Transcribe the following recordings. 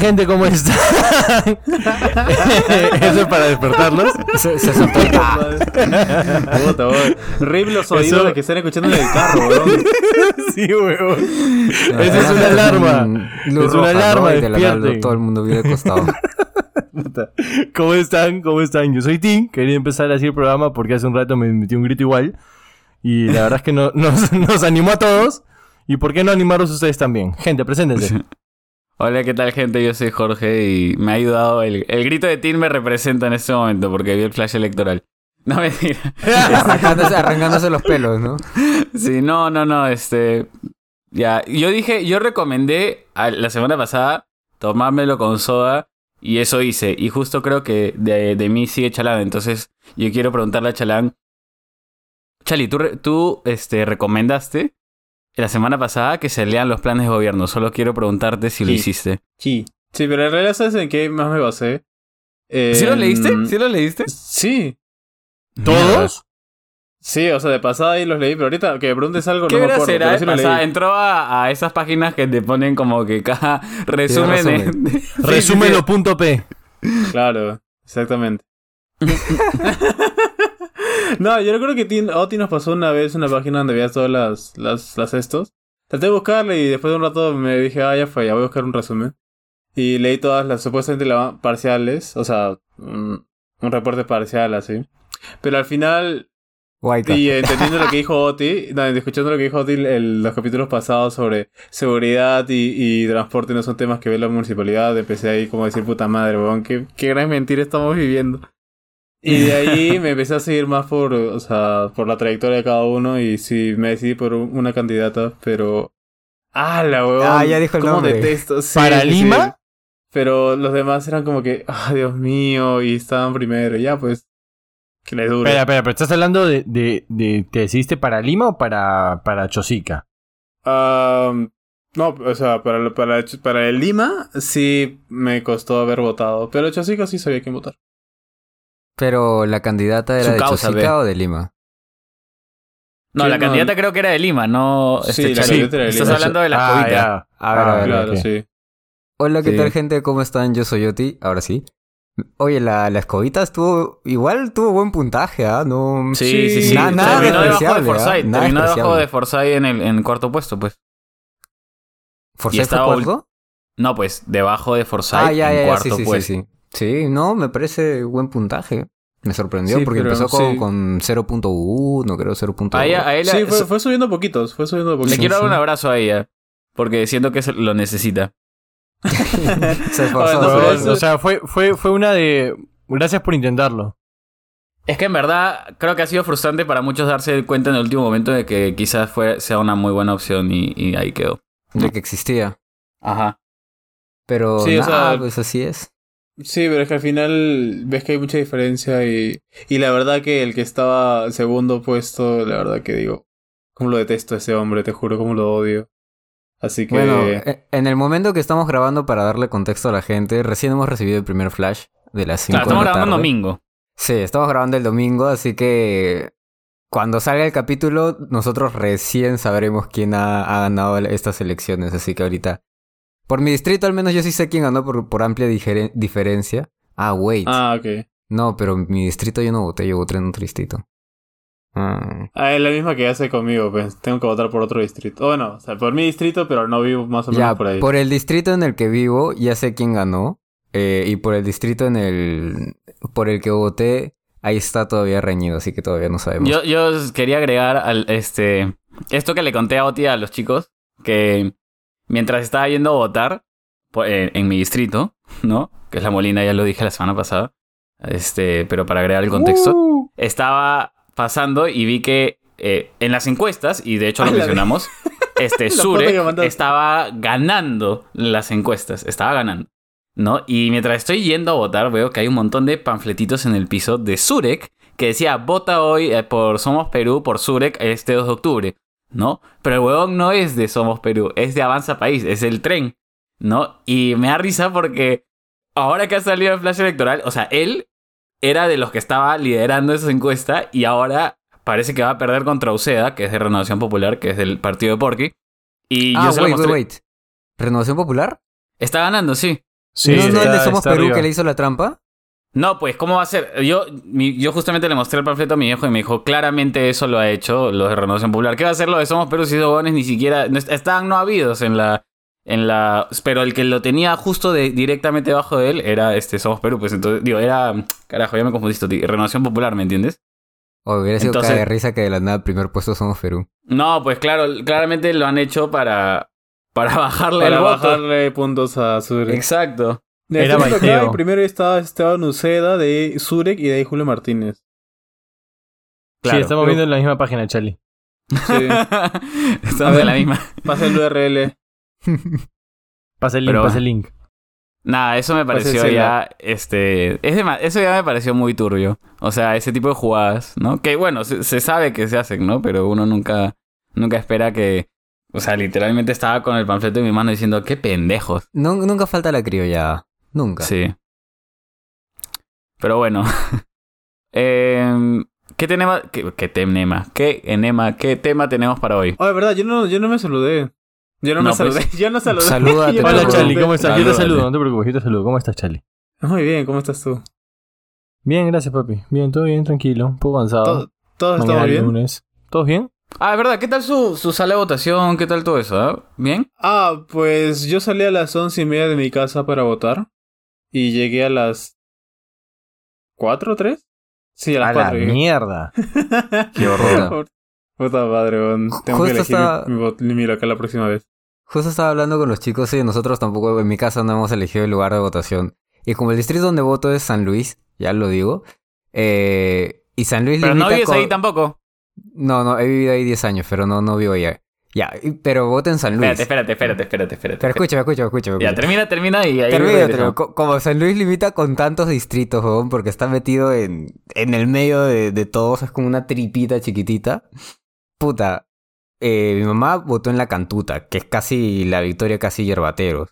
gente? ¿Cómo está? Eso es para despertarlos. Se, se el ah. Puta, weón. Horrible los oídos Eso- de que están escuchando en el carro, weón. Sí, weón. Esa es una alarma. Luz Es una roja, alarma, ¿no? De la todo el mundo vive acostado. ¿Cómo están? ¿Cómo están? Yo soy Tim. Quería empezar así el programa porque hace un rato me metí un grito igual. Y la verdad es que no- nos, nos animó a todos. ¿Y por qué no animaros ustedes también? Gente, preséntense. Hola, ¿qué tal gente? Yo soy Jorge y me ha ayudado, el, el grito de Tim me representa en este momento porque vi el flash electoral. No, mentira. arrancándose, arrancándose los pelos, ¿no? Sí, no, no, no, este... Ya, yo dije, yo recomendé a- la semana pasada tomármelo con soda y eso hice. Y justo creo que de, de mí sigue Chalán, entonces yo quiero preguntarle a Chalán. Chali, ¿tú, tú este, recomendaste la semana pasada que se lean los planes de gobierno? Solo quiero preguntarte si lo hiciste. Sí. Sí, pero en realidad, ¿sabes en qué más me basé? ¿Sí lo leíste? ¿Sí lo leíste? Sí. ¿Todos? Sí, o sea, de pasada ahí los leí, pero ahorita que me preguntes algo ¿Qué no me acuerdo, será? sí lo o sea, leí. entró a, a esas páginas que te ponen como que cada resumen de... resumen. de-. Resúmelo.p. Claro, exactamente. no, yo recuerdo que Tin- Oti nos pasó una vez una página donde veías todas las, las, las estos. Traté de buscarle y después de un rato me dije, ah, ya fue, ya voy a buscar un resumen. Y leí todas las supuestamente la- parciales, o sea, un, un reporte parcial así. Pero al final, Guayca. y entendiendo lo que dijo Oti, no, escuchando lo que dijo Oti en los capítulos pasados sobre seguridad y, y transporte no son temas que ve la municipalidad, empecé ahí como a decir, puta madre, weón, qué, qué gran mentira estamos viviendo. Y de ahí me empecé a seguir más por, o sea, por la trayectoria de cada uno y sí, me decidí por un- una candidata, pero... ¡Ah, la weón! Ah, ya dijo el ¿Cómo nombre. detesto? Sí, ¿Para sí, sí. Lima? Pero los demás eran como que, ¡ah, Dios mío! Y estaban primero, ya pues... Que les dure. Espera, espera, pero ¿estás hablando de, de, de- ¿Te decidiste para Lima o para, para Chosica? Am, no, o sea, para, para, para el Lima sí me costó haber votado. Pero Chosica sí sabía quién votar. Pero la candidata era Su de causa, Chosica o de Lima. No, Sí, la no. candidata creo que era de Lima, no... Sí, Este, la candidata era de Estás Lima. hablando de la Ah, ya. A ver, Ah, a ver, claro, ok. sí. Hola, ¿qué Sí. tal, gente? ¿Cómo están? Yo soy Oti, ahora sí. Oye, la, la escobita estuvo... Igual tuvo buen puntaje, ¿ah? No... Sí, Sí, sí, sí. nada- nada Terminó debajo de despreciable, ¿ah? Forsyth. Nada Terminó debajo de Forsyth en el en cuarto puesto, pues. ¿Forsyth Y fue estaba cuarto? No, pues, debajo de Forsyth Ah, ya, en ya, ya, cuarto sí, sí, puesto. sí, sí. Sí, no, me parece buen puntaje. Me sorprendió Sí, porque pero empezó con, sí. con 0.1, creo 0.2. A ella, a ella Sí, fue, fue subiendo poquitos, fue subiendo le poquitos. quiero dar sí. un abrazo a ella. Porque siento que se lo necesita. Se esforzó. Ah, no, O sea, fue, fue, fue una de... Gracias por intentarlo. Es que en verdad creo que ha sido frustrante para muchos darse cuenta en el último momento de que quizás fue, sea una muy buena opción y, y ahí quedó. de que existía. Ajá. Pero Sí, o nada, sea- pues así es. Sí, pero es que al final ves que hay mucha diferencia y, y la verdad que el que estaba segundo puesto, la verdad que digo, cómo lo detesto a ese hombre, te juro cómo lo odio. Así que... Bueno, e- en el momento que estamos grabando para darle contexto a la gente, recién hemos recibido el primer flash de las 5 Claro, estamos de la grabando tarde. domingo. Sí, estamos grabando el domingo, así que cuando salga el capítulo, nosotros recién sabremos quién ha, ha ganado estas elecciones. Así que ahorita, por mi distrito al menos yo sí sé quién ganó por, por amplia diferencia. Ah, wait. Ah, ok. No, pero en mi distrito yo no voté, yo voté en otro distrito. Ah. Ah, es la misma que hace conmigo, pues tengo que votar por otro distrito. O bueno, o sea, por mi distrito, pero no vivo más o menos Ya, por ahí. por el distrito en el que vivo, ya sé quién ganó. eh, y por el distrito en el por el que voté, ahí está todavía reñido, así que todavía no sabemos. Yo, yo quería agregar al este esto que le conté a Oti a los chicos, que mientras estaba yendo a votar po- en, en mi distrito, ¿no? Que es la Molina, ya lo dije la semana pasada. Este, pero para agregar el contexto, Uh, estaba pasando y vi que eh, en las encuestas, y de hecho lo mencionamos, este Sure estaba ganando las encuestas, estaba ganando. ¿No? Y mientras estoy yendo a votar, veo que hay un montón de panfletitos en el piso de Surek que decía, vota hoy eh, por Somos Perú, por Surek, este 2 de octubre, ¿no? Pero el huevón no es de Somos Perú, es de Avanza País, es el tren, ¿no? Y me da risa porque ahora que ha salido el flash electoral, o sea, él era de los que estaba liderando esa encuesta y ahora parece que va a perder contra Uceda, que es de Renovación Popular, que es del partido de Porky. Y ah, yo se lo wait, mostré. wait, wait. ¿Renovación Popular? Está ganando, sí. Sí, ¿No, no el de Somos Perú arriba. que le hizo la trampa? No, pues, ¿cómo va a ser? Yo, mi- yo justamente le mostré el panfleto a mi viejo y me dijo, claramente eso lo ha hecho los de Renovación Popular. ¿Qué va a hacer lo de Somos Perú si esos ni siquiera... no est- estaban no habidos en la... En la, pero el que lo tenía justo de, directamente debajo de él era este Somos Perú, pues entonces, digo, era, carajo, ya me confundiste, tío, Renovación Popular, ¿me entiendes? O hubiera sido Entonces- de risa que de la nada primer puesto somos Perú. No, pues claro, claramente lo han hecho para, para bajarle Para el voto. bajarle puntos a Zurek. Exacto. De Era acá, primero estaba Esteban Uceda de Zurek y de ahí Julio Martínez. Claro. sí, estamos viendo en la misma página, Charlie. Sí. Estamos en la misma. Pasa el URL. Pasa el link, Pero- pasa el link. Nada, eso me pareció ya, este, es dema- eso ya me pareció muy turbio. O sea, ese tipo de jugadas, ¿no? Que bueno, se, se sabe que se hacen, ¿no? Pero uno nunca, nunca espera que, o sea, literalmente estaba con el panfleto en mi mano diciendo, qué pendejos. No, nunca falta la criollada. Nunca. Sí. Pero bueno. Em, ¿Qué tenemos? ¿Qué, qué tema? ¿Qué enema? ¿Qué tema tenemos para hoy? Oh, de verdad, yo no, yo no me saludé. Yo no, No, me pues- saludé. Yo no saludé. Salúdate, Hola, saludé. ¿cómo estás? Yo te saludo, no te preocupes, yo te saludo. ¿Cómo estás, Charlie? Muy bien, ¿cómo estás tú? Bien, gracias, papi. Bien, todo bien, tranquilo. Un poco cansado. ¿Todo, todo Mañana bien? lunes. ¿Todos bien? Ah, es verdad, ¿qué tal su, su sala de votación? ¿Qué tal todo eso? ah? ¿Bien? Ah, pues yo salí a las once y media de mi casa para votar. Y llegué a las... ¿Cuatro o tres? Sí, a las A la cuatro. llegué. mierda. Qué horror. Puta madre. Tengo Justo que elegir estaba- mi, mi, bot- mi local la próxima vez. Justo estaba hablando con los chicos y nosotros tampoco, en mi casa no hemos elegido el lugar de votación. Y como el distrito donde voto es San Luis, ya lo digo. Eh, y San Luis Pero no vives con- ahí tampoco. No, no, he vivido ahí 10 años, pero no, no vivo allá. Ya, pero voto en San Luis. Espérate, espérate, espérate, espérate, espérate. Pero escúchame, escúchame, escúchame. Ya, termina, termina y ahí termino. Co- Como San Luis limita con tantos distritos, weón, porque está metido en, en el medio de, de todos, es como una tripita chiquitita. Puta, eh, mi mamá votó en la Cantuta, que es casi la victoria, casi yerbateros.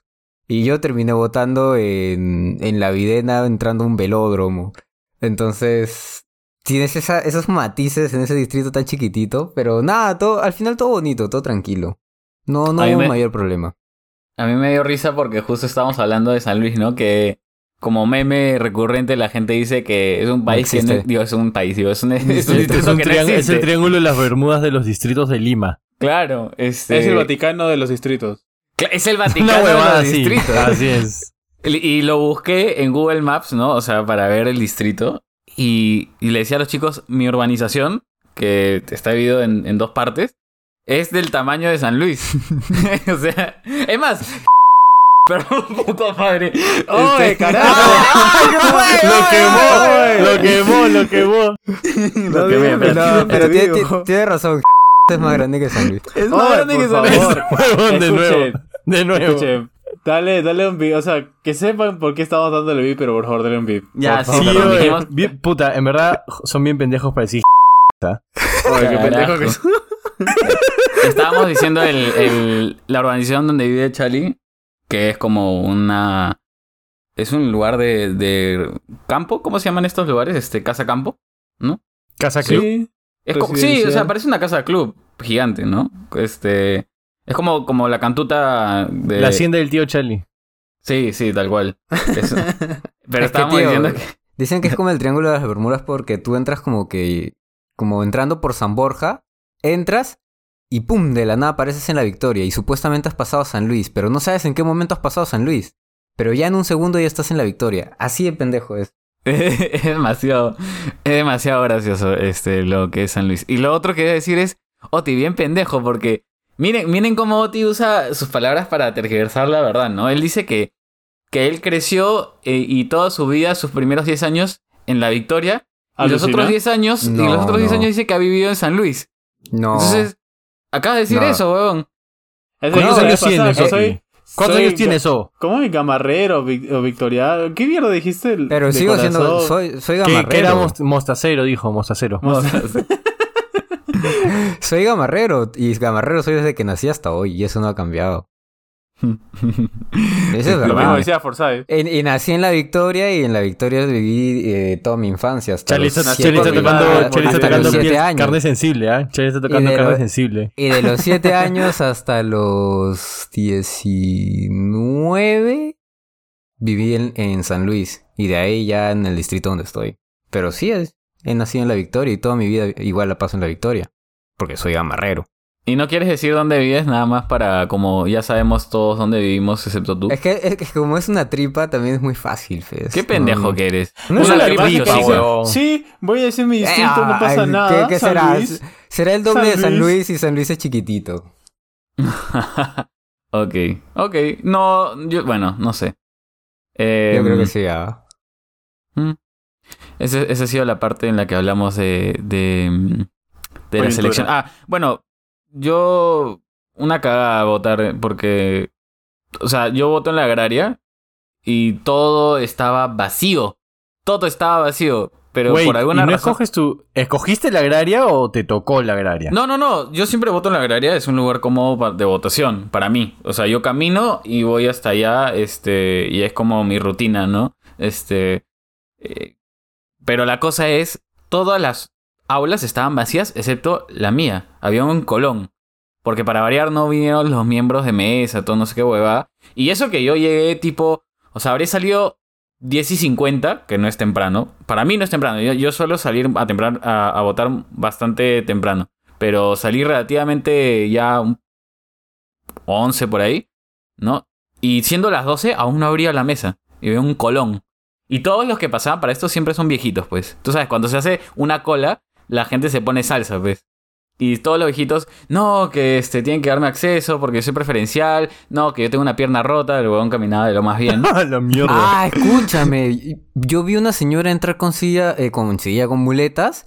Y yo terminé votando en, en la Videna, entrando a un velódromo. Entonces, tienes esa- esos matices en ese distrito tan chiquitito, pero nada, todo, al final todo bonito, todo tranquilo. No, no hubo me- mayor problema. A mí me dio risa porque justo estábamos hablando de San Luis, ¿no? Que como meme recurrente la gente dice que es un país que no, digo, es un país, digo, es un, es un Es, distrito un que no triángulo- es el triángulo de las Bermudas de los distritos de Lima. Claro, este, Es el Vaticano de los distritos. Es el Vaticano de los así. distritos. Así es. Y lo busqué en Google Maps, ¿no? O sea, para ver el distrito. Y, y le decía a los chicos, mi urbanización, que está dividido en, en dos partes, es del tamaño de San Luis. o sea, es más... Perdón, puta madre. ¡Oye, Este- carajo! Lo quemó, lo quemó, lo quemó. Tío, pero tiene, digo. tiene- tiene razón. es más grande que San Luis. Es más Oye, grande que San Luis. de nuevo. De nuevo. Dale, dale un beat. O sea, que sepan por qué estamos dándole beat, pero por favor, dale un beat. Ya, Por sí, dijimos- bien- puta, en verdad son bien pendejos para decir. Oye, qué pendejo que es. Estábamos diciendo el, el- la urbanización donde vive Charlie, que es como una... Es un lugar de, de campo, ¿cómo se llaman estos lugares? Este, casa campo, ¿no? Casa Club. Sí. Es co- sí, o sea, parece una casa club gigante, ¿no? Este, es como, como la cantuta de... La hacienda del tío Charlie. Sí, sí, tal cual. Es- Pero que, estábamos tío, diciendo que... Dicen que es como el triángulo de las Bermudas porque tú entras como que. Como entrando por San Borja, entras y ¡pum! De la nada apareces en la victoria. Y supuestamente has pasado a San Luis, pero no sabes en qué momento has pasado a San Luis. Pero ya en un segundo ya estás en la victoria. Así de pendejo es. es demasiado, es demasiado gracioso este, lo que es San Luis. Y lo otro que voy a decir es, Oti, bien pendejo, porque miren, miren cómo Oti usa sus palabras para tergiversar la verdad, ¿no? Él dice que, que él creció eh, y toda su vida, sus primeros 10 años en la Victoria, y los otros 10 años, y No, los otros 10 no. años dice que ha vivido en San Luis. No. Entonces, acaba de decir No. eso, weón. Es ¿Cuántos años tienes, soy- ¿Cuántos soy años tienes, O? ¿Cómo es gamarrero o vic- o victoriano? ¿Qué mierda dijiste? pero sigo siendo. corazón. Soy, soy Que, gamarrero. que era most- mostacero, dijo, mostacero. Soy gamarrero. Y gamarrero soy desde que nací hasta hoy. Y eso no ha cambiado. Eso es Lo mismo verdad. decía Forsyth. Y, y nací en la Victoria y en la Victoria viví eh, toda mi infancia. Hasta Charlie los está, Charlie está tocando, madre, Charlie está hasta tocando los siete piel- años. carne sensible, ¿ah? Charlie está tocando Y de carne lo- sensible. Y de los 7 años hasta los 19. viví en, en San Luis y de ahí ya en el distrito donde estoy. Pero sí, he nacido en la Victoria y toda mi vida igual la paso en la Victoria. Porque soy gamarrero. ¿Y no quieres decir dónde vives nada más para, como ya sabemos todos dónde vivimos, excepto tú? Es que, es que como es una tripa, también es muy fácil, Fez. ¿Qué pendejo No, que eres? No es Una tripa Básica, sí, voy a decir mi Eh, distrito, no pasa ay, nada. ¿Qué, qué San será? Luis. Será el doble San de San Luis. Y San Luis es chiquitito. ok, ok. No, yo, bueno, no sé. Eh, Yo creo que sí, ah. mm. Ese- esa ha sido la parte en la que hablamos de, de, mm, de la selección. Ah, bueno, yo una cagada a votar porque, o sea, yo voto en la agraria y todo estaba vacío. Todo estaba vacío, pero por alguna ¿y no razón... escoges tu... ¿Escogiste la agraria o te tocó la agraria? No, no, no. Yo siempre voto en la agraria. Es un lugar cómodo de votación para mí. O sea, yo camino y voy hasta allá. Este, y es como mi rutina, ¿no? Este. eh, pero la cosa es, todas las aulas estaban vacías, excepto la mía. Había un colón. Porque para variar no vinieron los miembros de mesa, todo no sé qué hueva. Y eso que yo llegué tipo. O sea, habré salido 10 y 50, que no es temprano. Para mí no es temprano. Yo, suelo salir a, tempran- a, a votar bastante temprano. Pero salí relativamente ya un 11 por ahí, ¿no? Y siendo las 12, aún no abría la mesa. Y veo un colón. Y todos los que pasaban para esto siempre son viejitos, pues. Tú sabes, cuando se hace una cola, la gente se pone salsa, pues. Y todos los viejitos, no, que este, tienen que darme acceso porque soy preferencial. No, que yo tengo una pierna rota. El huevón caminaba de lo más bien. ¡Ah, la mierda! Ah, escúchame. Yo vi una señora entrar con silla, eh, con silla con muletas.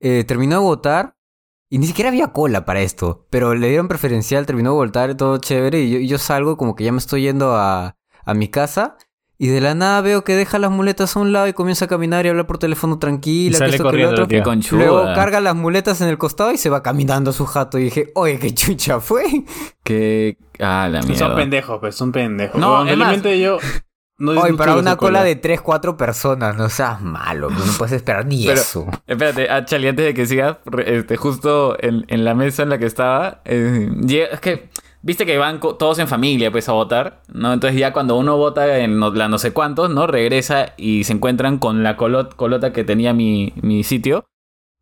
eh, terminó de votar. Y ni siquiera había cola para esto. Pero le dieron preferencial, terminó de votar, todo chévere. Y yo, y yo salgo como que ya me estoy yendo a, a mi casa. Y de la nada veo que deja las muletas a un lado y comienza a caminar y hablar por teléfono tranquila. Y sale que esto, que lo corriendo otro. Luego carga las muletas en el costado y se va caminando a su jato. Y dije, oye, qué chucha fue. Que. Ah, la Son mierda. pendejos, pues, son pendejos. No, realmente yo. No Oye, para una cola de 3, 4 personas, no seas malo, no puedes esperar ni Pero- eso. Espérate, ah, Charlie, antes de que sigas, este, justo en, en la mesa en la que estaba, eh, llega- es que, viste que van todos en familia, pues, a votar, ¿no? Entonces ya cuando uno vota en no- la no sé cuántos, ¿no? Regresa y se encuentran con la colot- colota que tenía mi, mi sitio.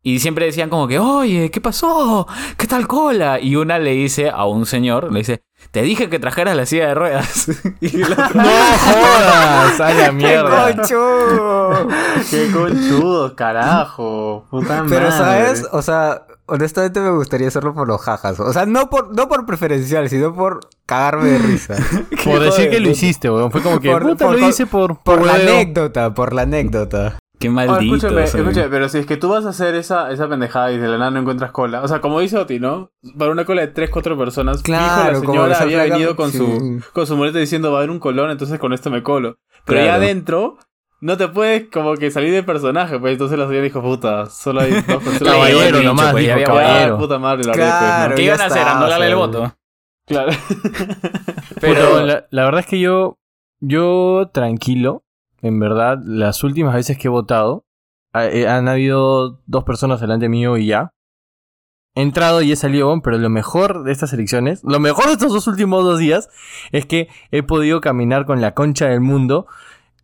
Y siempre decían como que, oye, ¿qué pasó? ¿Qué tal cola? Y una le dice a un señor, le dice, te dije que trajeras la silla de ruedas. y ¡No jodas! ¡A la mierda! ¡Concho! Qué conchudo, carajo. Puta Pero. ¿sabes? O sea, honestamente me gustaría hacerlo por los jajas. O sea, no por, no por preferencial, sino por cagarme de risa. Por decir que lo hiciste, weón. Fue como que, Por- puta, por- lo hice por... Por la anécdota, por la anécdota. Qué Oh, maldito. escúchame, soy". escúchame, pero si es que tú vas a hacer esa, esa pendejada y de la nada no encuentras cola. O sea, como dice Oti, ¿no? Para una cola de 3, 4 personas. Claro, fijo, como la señora había flaca- venido con sí. su con su muleta diciendo va a haber un colón, entonces con esto me colo. Pero ya Claro. adentro no te puedes como que salir del personaje, pues entonces la señora dijo, puta, solo hay dos personas. Caballero nomás, pues, dijo había- Ya, caballero. puta madre, la Claro. haré, ¿Qué pues, iban a hacer? está, ¿Anularle el voto? Claro. Pero Pero la, la verdad es que yo, yo tranquilo, en verdad, las últimas veces que he votado, ha- eh, han habido dos personas delante mío y ya. He entrado y he salido, pero lo mejor de estas elecciones, lo mejor de estos dos últimos dos días, es que he podido caminar con la concha del mundo,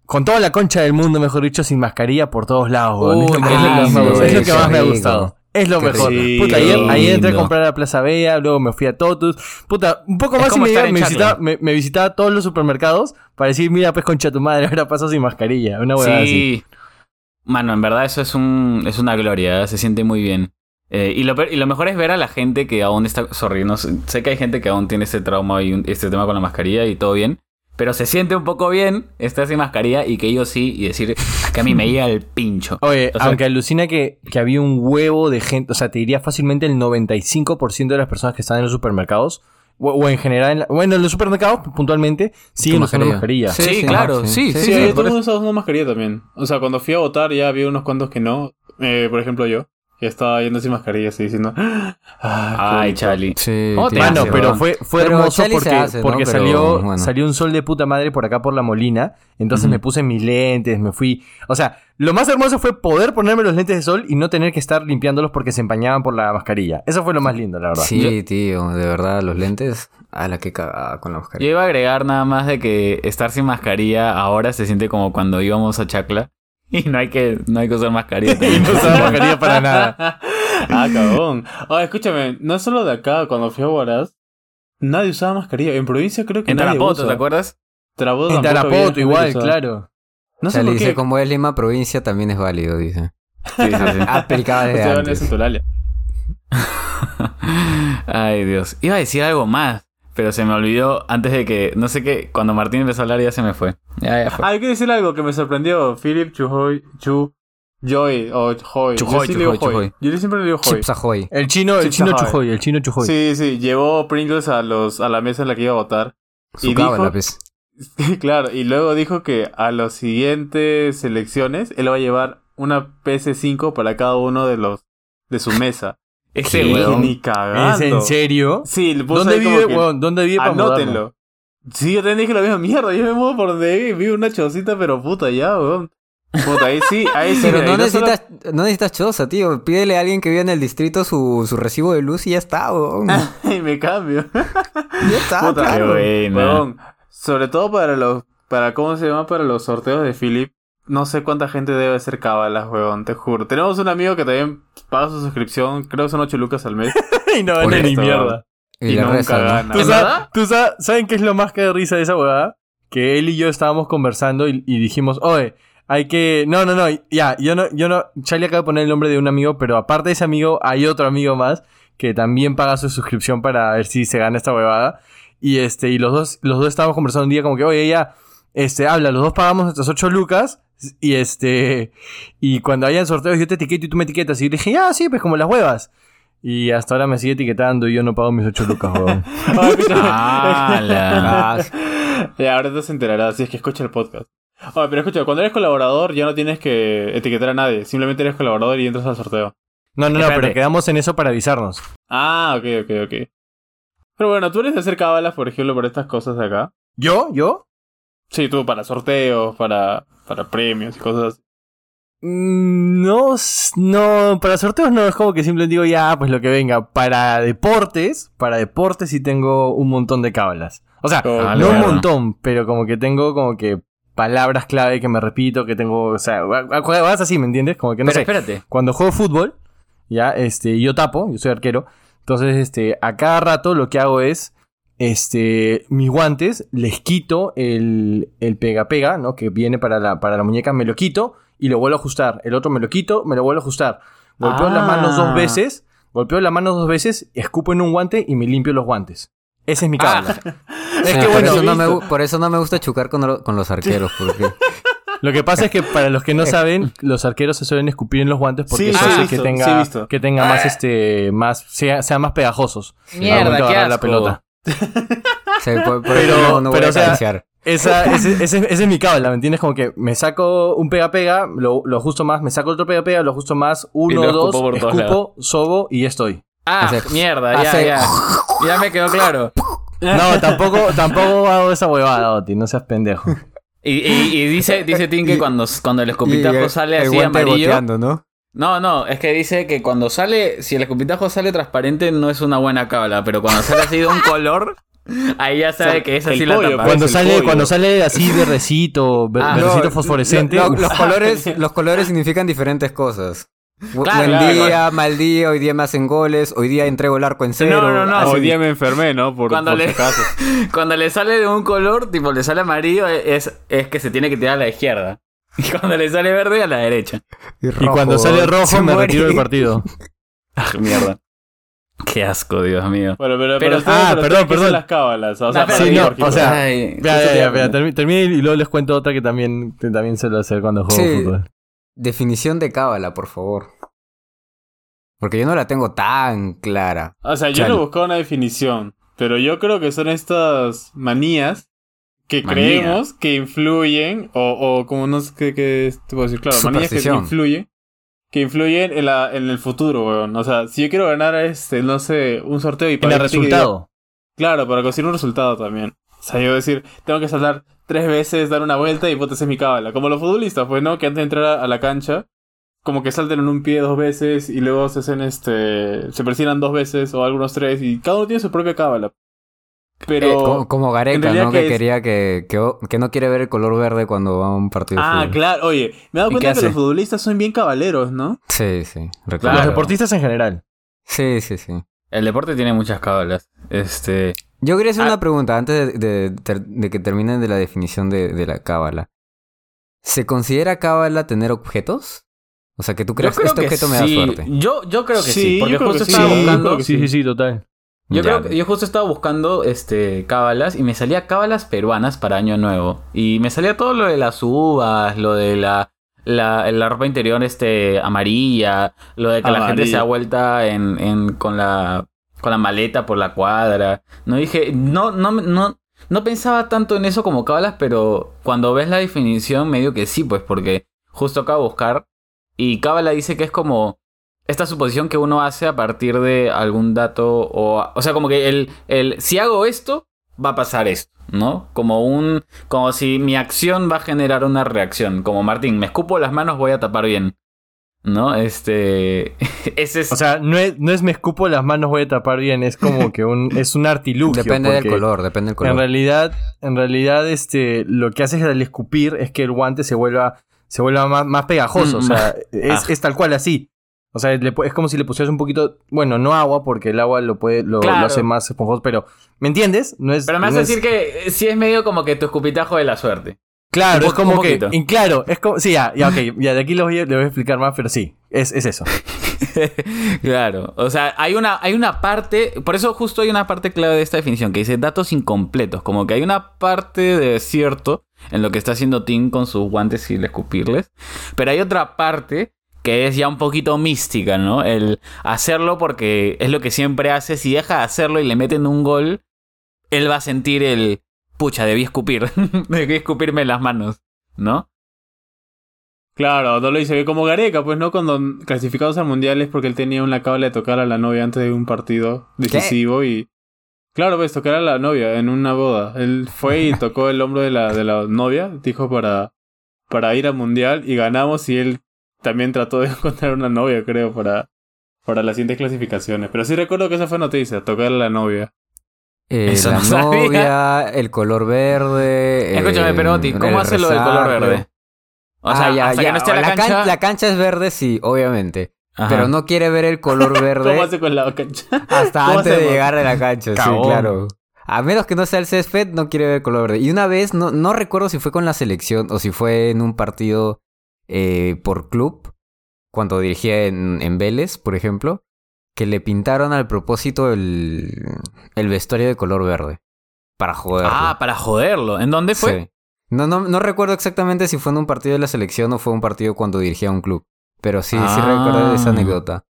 con toda la concha del mundo, mejor dicho, sin mascarilla por todos lados, weón. Es, lo, que más me lindo gusta, es lo que eso, más me ha gustado. Es lo mejor. rico. Puta, ayer, entré a comprar a Plaza Bella, luego me fui a Totus. Puta, un poco más y me, iba- me visitaba, me, me visitaba todos los supermercados para decir, mira, pues concha tu madre, ahora paso sin mascarilla. Una huevada así. Sí. Mano, en verdad eso es un es una gloria, ¿eh? se siente muy bien. Eh, y, lo, y lo mejor es ver a la gente que aún está... Sorry, no sé, sé que hay gente que aún tiene este trauma y un- este tema con la mascarilla y todo bien. Pero se siente un poco bien estar sin mascarilla y que ellos sí y decir "Es que a mí me llega el pincho. Oye, O sea- aunque alucina que, que había un huevo de gente, o sea, te diría fácilmente el 95% de las personas que están en los supermercados, o, o en general, en la- bueno, en los supermercados puntualmente, siguen usando mascarilla. Sí, claro, sí, Sí, sí, yo todo el mundo estaba usando mascarilla también. O sea, cuando fui a votar ya había unos cuantos que no. Eh, por ejemplo, yo. Estaba yendo sin mascarilla así diciendo... "Ah, qué Ay, bonito". Charlie. Sí, ¿Cómo te tiene Mano, hace, razón. pero fue, fue Pero hermoso Chali porque, hace, ¿no? porque Pero, salió, bueno. salió un sol de puta madre por acá por la Molina. Entonces me puse mis lentes, me fui. O sea, lo más hermoso fue poder ponerme los lentes de sol y no tener que estar limpiándolos porque se empañaban por la mascarilla. Eso fue lo más lindo, la verdad. Sí, tío, de verdad, los lentes A la que cagada con la Yo mascarilla. iba a agregar nada más de que estar sin mascarilla ahora se siente como cuando íbamos a Chacla. Y no hay que, no hay que usar mascarilla. Y no usaba mascarilla para nada. ah, cabrón. Escúchame, no es solo de acá, cuando fui a Huaraz, nadie usaba mascarilla. En provincia creo que En nadie Tarapoto, usa. ¿te acuerdas? Tarapoto En Tarapoto igual, claro. No sé dice, qué. como es Lima provincia, también es válido, dice. Sí, sí, sí. Desde van antes. Ay, Dios. Iba a decir algo más, pero se me olvidó antes de que. No sé qué. Cuando Martín empezó a hablar ya se me fue. Ya, ya fue. Ah, hay que decir algo que me sorprendió. Philip Chujoy, Chu, Joy o Hoy. Chujoy, Yo sí le digo Chujoy, Hoy. Chujoy. Yo siempre le digo Hoy. Chips Ahoy. El chino, el Chips chino Ahoy. Chujoy, el chino Chujoy. Sí, sí, llevó Pringles a los a la mesa en la que iba a votar. Su Y dijo- pues. claro, y luego dijo que a las siguientes elecciones él va a llevar una PS5 para cada uno de los de su mesa. Ese ¿Qué? weón. Ni cagando. ¿Es en serio? Sí, le puse ¿Dónde vive, que, weón? ¿Dónde vive para mudarlo? Anótenlo. Sí, yo también dije la misma mierda. Yo me muevo por donde vive, vive una chocita, pero puta ya, weón. Puta, ahí sí, ahí sí. Pero mira, no y no solo- necesitas, no necesitas choza, tío. Pídele a alguien que vive en el distrito su, su recibo de luz y ya está, weón. y me cambio. Ya está, Puta, claro. Qué buena. Weón, sobre todo para los, para cómo se llama, para los sorteos de Philip. No sé cuánta gente debe hacer cábalas, weón, te juro. Tenemos un amigo que también paga su suscripción, creo que son 8 lucas al mes. y no vende ni mierda. Y, y nunca reza, ¿no? gana. ¿Tú, ¿En sabes, verdad? tú sabes- ¿Saben qué es lo más que de risa de esa huevada? Que él y yo estábamos conversando y, y dijimos, oye, hay que... No, no, no, ya, yo no, yo no... Charlie acaba de poner el nombre de un amigo, pero aparte de ese amigo hay otro amigo más que también paga su suscripción para ver si se gana esta huevada. Y este, y los dos, los dos estábamos conversando un día como que, oye, ya, este, habla, los dos pagamos nuestras 8 lucas. Y este, y cuando hayan sorteos yo te etiqueto y tú me etiquetas. Y dije, ya, sí, pues como las huevas. Y hasta ahora me sigue etiquetando y yo no pago mis 8 lucas. Ah, Ya, ahora te se enterará si es que escucha el podcast. Oye, pero escucha, cuando eres colaborador ya no tienes que etiquetar a nadie. Simplemente eres colaborador y entras al sorteo. No, no, no, Espérate. pero quedamos en eso para avisarnos. Ah, ok, ok, ok. Pero bueno, tú eres de hacer cábalas, por ejemplo, para estas cosas de acá. ¿Yo? ¿Yo? Sí, tú para sorteos, para, para premios y cosas así. Mm, No, no, para sorteos no, es como que simplemente digo, ya, pues lo que venga. Para deportes, para deportes sí tengo un montón de cábalas. O sea, Oh, no un montón, pero como que tengo como que palabras clave que me repito, que tengo, o sea, vas así, ¿me entiendes? Como que no Pero sé. espérate. cuando juego fútbol, ya, este, yo tapo, yo soy arquero. Entonces, este, a cada rato lo que hago es, este, mis guantes, les quito el, el pega-pega, ¿no? Que viene para la, para la muñeca, me lo quito y lo vuelvo a ajustar. El otro me lo quito, me lo vuelvo a ajustar. Golpeo las manos dos Ah. veces, golpeo las manos dos veces, escupo en un guante y me limpio los guantes. Esa es mi cábala. Es sí, que por, bueno, eso no me, por eso no me gusta chucar con, lo- con los arqueros, porque Lo que pasa es que para los que no saben, los arqueros se suelen escupir en los guantes porque Sí, eso hace visto, que tenga, que tenga más este más sea, sean más pegajosos. Mierda, qué la pelota. Sí, por, por Pero- eso no, no voy pero, a o sea, acariciar. Esa, ese, ese- ese es mi cábala, ¿me entiendes? Como que me saco un pega pega, lo, lo ajusto más, me saco otro pega pega, lo ajusto más, uno, dos, escupo por todos escupo, sobo y ya estoy. Ah, Hace- mierda, ya, hace- ya. Ya me quedó claro. No, tampoco, tampoco hago esa huevada, Oti, no seas pendejo. Y, y- y dice, dice Tim que Y- cuando, cuando el Y escupitajo el- sale así amarillo. ¿no? No, no, es que dice que cuando sale, si el escupitajo sale transparente no es una buena cábala, pero cuando sale así de un color, ahí ya sabe O sea, que es el así la pollo, tapa. pues. Cuando sale, pollo. cuando sale así de recito, ver- Ah, verdecito No, fosforescente, los, colores, los colores significan diferentes cosas. Bu- Claro, Buen claro, día, mal día, hoy día me hacen goles, hoy día entrego el arco en cero. No, no, no. así. Hoy día me enfermé, ¿no? Por, Cuando por le-. Cuando le sale de un color, tipo le sale amarillo, es, es que se tiene que tirar a la izquierda. Y cuando le sale verde, a la derecha. y cuando sale rojo me muere. retiro del partido. Ah, mierda. Qué asco, Dios mío. Bueno, pero, Pero- ah, pero perdón, ustedes, ¿qué son perdón. las cábalas. O sea, No, para sí, no, o sea, Ay, Ya, ya, ya, y luego les cuento otra que también, que también suelo hacer cuando juego Sí. fútbol. Definición de cábala, por favor. Porque yo no la tengo tan clara. O sea, yo Chale. no he buscado una definición, pero yo creo que son estas manías que Manía. creemos que influyen, o, o como no sé qué, qué te puedo decir, claro, manías que influyen, que influyen en, la, en el futuro, weón. O sea, si yo quiero ganar, este, no sé, un sorteo y En el para diga- resultado. Claro, para conseguir un resultado también. O sea, yo decir, tengo que saltar tres veces, dar una vuelta y puta, es mi cábala. Como los futbolistas, pues, ¿no? Que antes de entrar a, a la cancha, como que salten en un pie dos veces y luego se hacen este. se presionan dos veces o algunos tres y cada uno tiene su propia cábala. Pero. Como, como Gareca, ¿no? que Que, es- quería que, que, que no quiere ver el color verde cuando va a un partido de Ah, fútbol. claro. Oye, me he dado ¿Y cuenta que hace? los futbolistas son bien cabaleros, ¿no? Sí, sí. Los. Claro. deportistas en general. Sí, sí, sí. El deporte tiene muchas cábalas. Este. Yo quería hacer Ah. una pregunta antes de, de- de- de que terminen de la definición de, de la cábala. ¿Se considera cábala tener objetos? O sea, que tú creas este que objeto me da suerte. Yo, yo creo que sí, Sí, porque yo creo justo que estaba sí, buscando. Sí, sí, sí, total. Yo Ya. creo que yo justo estaba buscando este cábalas y me salía cábalas peruanas para Año Nuevo. Y me salía todo lo de las uvas, lo de la, la, la ropa interior este amarilla, lo de que la gente se da vuelta en, en, con la con la maleta por la cuadra. No dije, no, no, no, no pensaba tanto en eso como cábalas, pero cuando ves la definición, medio que sí, pues, porque justo acabo de buscar. Y cábala dice que es como esta suposición que uno hace a partir de algún dato o o sea como que el, el si hago esto va a pasar esto no como un como si mi acción va a generar una reacción como Martín me escupo las manos voy a tapar bien no este ese es O sea, no es, no es me escupo las manos, voy a tapar bien. Es como que un, es un artilugio. Depende del color, depende del color. En realidad, en realidad, este, lo que hace al escupir es que el guante se vuelva, se vuelva más, más pegajoso. O Mm, sea, es, ah. es tal cual así. O sea, le es como si le pusieras un poquito, bueno, no agua, porque el agua lo puede, lo, Claro. lo hace más esponjoso, pero, ¿me entiendes? No es. pero me vas no a es- decir que eh, sí es medio como que tu escupitajo de la suerte Claro, es como que. y claro, es como. Sí, ya, ya, ok. Ya de aquí les voy, a, les voy a explicar más, pero sí, es, es eso. claro, o sea, hay una, hay una parte, por eso justo hay una parte clave de esta definición que dice datos incompletos, como que hay una parte de cierto en lo que está haciendo Tim con sus guantes y el escupirles, pero hay otra parte que es ya un poquito mística, ¿no? El hacerlo porque es lo que siempre hace, si deja de hacerlo y le meten un gol, él va a sentir el, pucha, debí escupir, debí escupirme en las manos, ¿no? Claro, no lo hice como Gareca, pues no cuando clasificados al mundial es porque él tenía una cábala de tocar a la novia antes de un partido decisivo y claro, pues tocar a la novia en una boda. Él fue y tocó el hombro de la de la novia, dijo para para ir al mundial y ganamos y él también trató de encontrar una novia, creo, para para las siguientes clasificaciones. Pero sí recuerdo que esa fue noticia, tocar a la novia. Eh, Eso la no sabía. novia, el color verde. Escúchame, eh, Perotti, ¿cómo el hace lo del color verde? O sea, ah, ya, hasta ya. que no esté la, can- cancha... la cancha es verde, sí, obviamente. Ajá. Pero no quiere ver el color verde ¿Cómo hace con la cancha? hasta ¿Cómo antes de llegar a la cancha. Sí, claro. A menos que no sea el césped, no quiere ver el color verde. Y una vez, no, no recuerdo si fue con la selección o si fue en un partido eh, por club, cuando dirigía en, en Vélez, por ejemplo, que le pintaron al propósito el, el vestuario de color verde. Para joderlo. Ah, para joderlo. ¿En dónde fue? Sí. No, no, no recuerdo exactamente si fue en un partido de la selección o fue un partido cuando dirigía un club. Pero sí, sí Ah. recuerdo esa anécdota.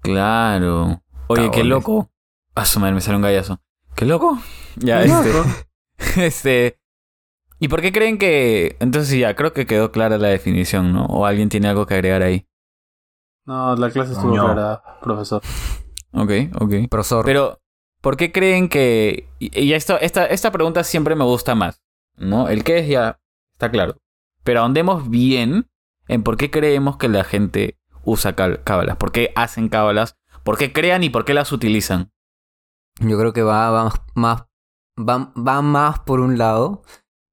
Claro. Oye, qué loco. A su madre, me sale un gallazo. ¿Qué loco? Ya, Qué este... loco. este... ¿Y por qué creen que...? Entonces ya, creo que quedó clara la definición, ¿no? ¿O alguien tiene algo que agregar ahí? No, la clase estuvo No. clara, profesor. Ok, ok. Profesor. Pero, ¿por qué creen que.? Y esto, esta, esta pregunta siempre me gusta más. ¿No? El qué es ya está claro. Pero ahondemos bien en por qué creemos que la gente usa cábalas. ¿Por qué hacen cábalas? ¿Por qué crean y por qué las utilizan? Yo creo que va, va más, va, va más por un lado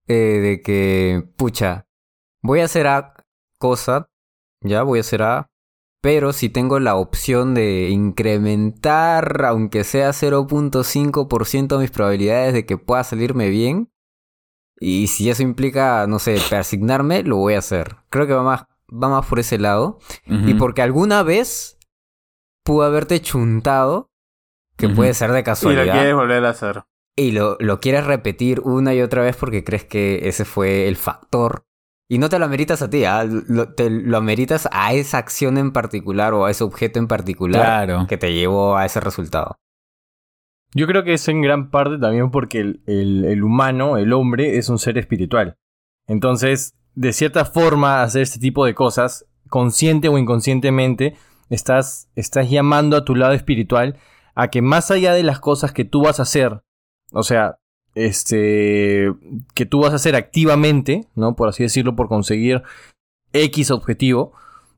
eh, de que, pucha, voy a hacer A cosa, ya voy a hacer A, pero si tengo la opción de incrementar, aunque sea 0.5% mis probabilidades de que pueda salirme bien, y si eso implica, no sé, persignarme, lo voy a hacer. Creo que va más, va más por ese lado. Y porque alguna vez pudo haberte chuntado, que puede ser de Y casualidad, la quieres volver a hacer. Y lo, lo quieres repetir una y otra vez porque crees que ese fue el factor. Y no te lo ameritas a ti, ¿ah? lo, te lo ameritas a esa acción en particular o a ese objeto en particular Claro. que te llevó a ese resultado. Yo creo que es en gran parte también porque el, el- el humano, el hombre, es un ser espiritual. Entonces, de cierta forma, hacer este tipo de cosas, consciente o inconscientemente, estás, estás llamando a tu lado espiritual a que más allá de las cosas que tú vas a hacer, o sea, este, que tú vas a hacer activamente, ¿no? Por así decirlo, por conseguir X objetivo,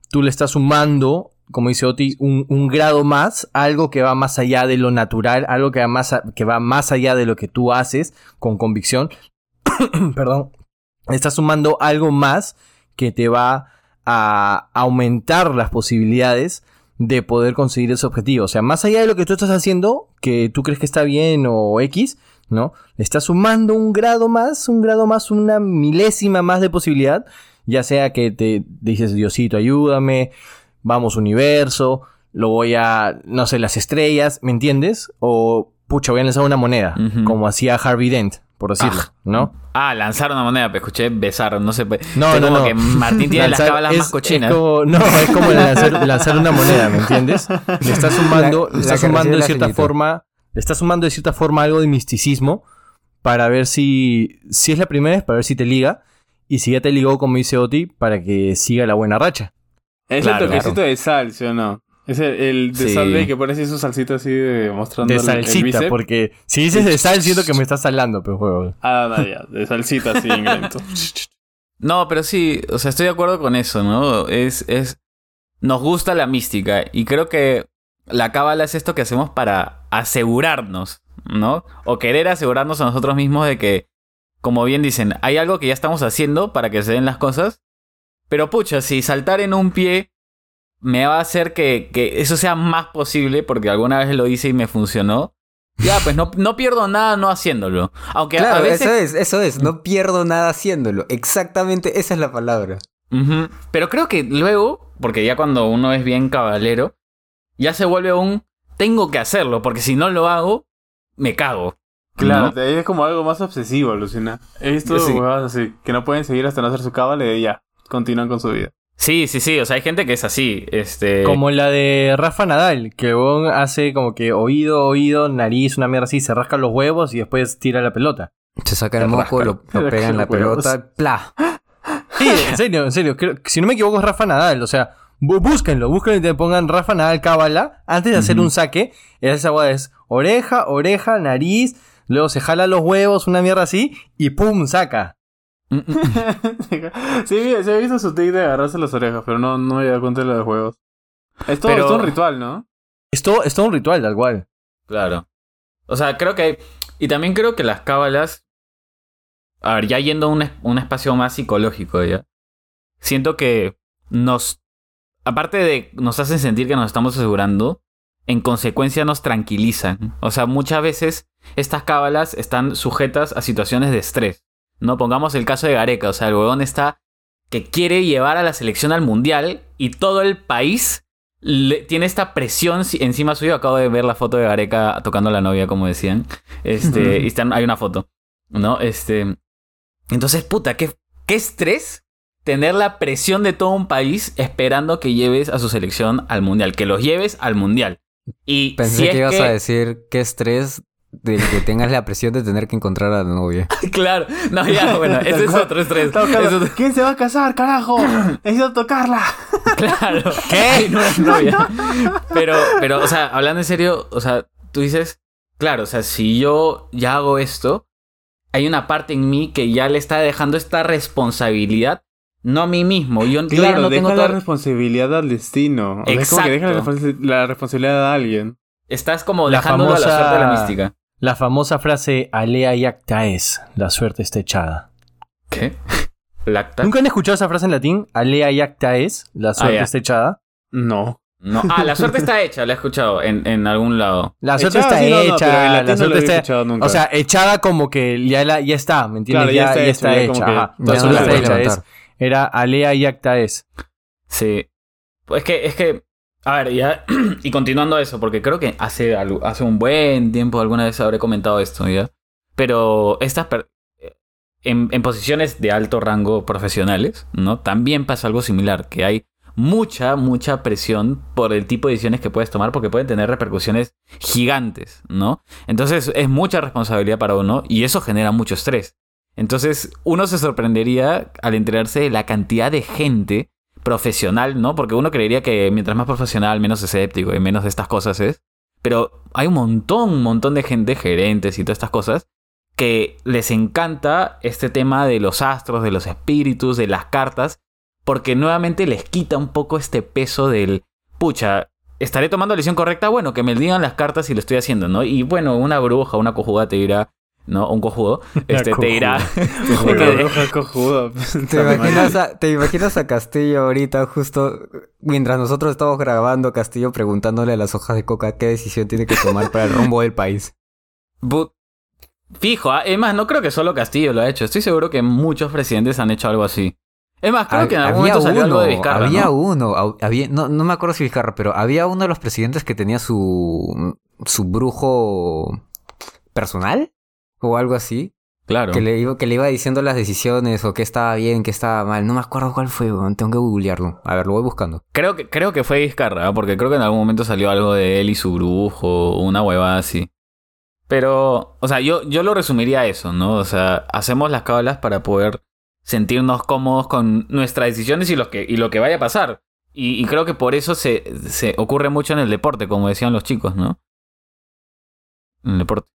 tú le estás sumando como dice Oti, un, grado más, algo que va más allá de lo natural, algo que va más, que va más allá de lo que tú haces con convicción. Perdón. Estás sumando algo más que te va a aumentar las posibilidades de poder conseguir ese objetivo. O sea, más allá de lo que tú estás haciendo, que tú crees que está bien o X, ¿no? Le estás sumando un grado más, un grado más, una milésima más de posibilidad. Ya sea que te dices, Diosito, ayúdame, vamos universo, lo voy a, no sé, las estrellas, ¿me entiendes? O, pucha, voy a lanzar una moneda, como hacía Harvey Dent, por decirlo, Ah. ¿no? Ah, lanzar una moneda, pero escuché besar, no sé. pues, No, no, como no. que Martín tiene las Lanzar- cábalas es- más cochinas. es como- no, es como lanzar, lanzar una moneda, ¿me entiendes? Le está sumando, La- le está la sumando de cierta forma, le está sumando de cierta forma algo de misticismo para ver si, si es la primera vez, para ver si te liga. Y si ya te ligó, como dice Oti, para que siga la buena racha. Es Claro, el toquecito de sal, ¿sí o no? Es el, el de Sí. sal de que pones su salsita así de mostrando De el- el salsita, bíceps. porque si dices de sal, siento que me estás salando, pero juego. Ah, no, ya, de salsita así lento. No, pero sí, o sea, estoy de acuerdo con eso, ¿no? Es, es, nos gusta la mística y creo que la cábala es esto que hacemos para asegurarnos, ¿no? O querer asegurarnos a nosotros mismos de que, como bien dicen, hay algo que ya estamos haciendo para que se den las cosas, pero pucha, si saltar en un pie me va a hacer que, que eso sea más posible porque alguna vez lo hice y me funcionó. Ya, pues no, no pierdo nada no haciéndolo. Aunque a Claro, veces eso es, eso es. No pierdo nada haciéndolo. Exactamente, esa es la palabra. Pero creo que luego, porque ya cuando uno es bien caballero, ya se vuelve un tengo que hacerlo, porque si no lo hago, me cago. Claro, ¿No? de ahí es como algo más obsesivo, Lucina. He visto Sí. así, que no pueden seguir hasta no hacer su cábala y de ya, continúan con su vida. Sí, sí, sí. O sea, hay gente que es así. Este. Como la de Rafa Nadal, que bon hace como que oído, oído, nariz, una mierda así, se rasca los huevos y después tira la pelota. Se saca el moco, lo, lo pega en la Huevos. pelota, ¡pla! Sí, en serio, en serio. creo- si no me equivoco es Rafa Nadal. O sea, bú- búsquenlo, búsquenlo y te pongan Rafa Nadal cábala. Antes de hacer un saque, esa hueá es oreja, oreja, nariz. Luego se jala los huevos, una mierda así, y ¡pum! saca. Mm, mm, sí, sí, he visto su tic de agarrarse las orejas, pero no, no me he dado cuenta de lo de juegos. Es todo, Pero- es todo un ritual, ¿no? Es todo, es todo un ritual, tal cual. Claro. O sea, creo que. Y también creo que las cábalas. A ver, ya yendo a un, un espacio más psicológico, ya. Siento que nos. Aparte de nos hacen sentir que nos estamos asegurando, en consecuencia nos tranquilizan. O sea, muchas veces estas cábalas están sujetas a situaciones de estrés. No pongamos el caso de Gareca. O sea, el huevón está que quiere llevar a la selección al mundial y todo el país le- tiene esta presión si- encima suyo. Acabo de ver la foto de Gareca tocando a la novia, como decían. Este, y están, hay una foto, ¿no? Este, entonces, puta, qué, qué estrés tener la presión de todo un país esperando que lleves a su selección al mundial, que los lleves al mundial. Y Pensé si que ibas que- a decir qué estrés de que tengas la presión de tener que encontrar a la novia. claro, no, ya, bueno, ese es otro estrés. Es otro- ¿Quién se va a casar, carajo? Necesito tocarla. Claro. ¿Qué? No es novia. Pero, pero, o sea, hablando en serio, o sea, tú dices, claro, o sea, si yo ya hago esto, hay una parte en mí que ya le está dejando esta responsabilidad, no a mí mismo. Yo, yo Claro, no deja tengo la toda- responsabilidad al destino. O sea, es como que deja la, Exacto. respons- la responsabilidad a alguien. Estás como La dejándolo a la famosa- suerte de la mística. La famosa frase Alea yacta es, la suerte está echada. ¿Qué? ¿Lacta? ¿Nunca han escuchado esa frase en latín? Alea yacta es, la suerte ya. está echada. No. No. Ah, la suerte está hecha, la he escuchado en, en algún lado. La suerte Echada, está sí, no, no, hecha, la no lo suerte está nunca. O sea, echada como que ya, la, ya está, ¿me entiendes? Claro, ya ya, está ya hecha. ya La la suerte está hecha. es- era alea yacta es. Sí. Pues es que, es que, a ver, ya, y continuando eso, porque creo que hace, hace un buen tiempo alguna vez habré comentado esto, ¿ya? Pero estas, per- en, en posiciones de alto rango profesionales, ¿no? También pasa algo similar, que hay mucha, mucha presión por el tipo de decisiones que puedes tomar, porque pueden tener repercusiones gigantes, ¿no? Entonces es mucha responsabilidad para uno y eso genera mucho estrés. Entonces uno se sorprendería al enterarse de la cantidad de gente profesional, ¿no? Porque uno creería que mientras más profesional, menos escéptico y menos de estas cosas es. Pero hay un montón, un montón de gente, gerentes y todas estas cosas, que les encanta este tema de los astros, de los espíritus, de las cartas, porque nuevamente les quita un poco este peso del, pucha, ¿estaré tomando la decisión correcta? Bueno, que me digan las cartas si lo estoy haciendo, ¿no? Y bueno, una bruja, una cojuda te dirá, ¿no? Un cojudo, este, te bruja cojuda. ¿Te imaginas, a, ¿Te imaginas a Castillo ahorita justo mientras nosotros estamos grabando Castillo preguntándole a las hojas de coca qué decisión tiene que tomar para el rumbo del país? Fijo, ¿ah? es más, no creo que solo Castillo lo ha hecho. Estoy seguro que muchos presidentes han hecho algo así. Es más, creo Hab- que en algún momento salió algo de Vizcarra, había ¿no? uno, hab- había, no, no me acuerdo si Vizcarra, pero había uno de los presidentes que tenía su, su brujo personal o algo así, Claro. que le, iba, que le iba diciendo las decisiones o qué estaba bien, qué estaba mal. No me acuerdo cuál fue, tengo que googlearlo. A ver, lo voy buscando. Creo que, creo que fue Vizcarra, ¿ah? porque creo que en algún momento salió algo de él y su brujo, una huevada así. Pero, o sea, yo, yo lo resumiría a eso, ¿no? O sea, hacemos las cábalas para poder sentirnos cómodos con nuestras decisiones y lo que, y lo que vaya a pasar. Y, y creo que por eso se, se ocurre mucho en el deporte, como decían los chicos, ¿no? En el deporte.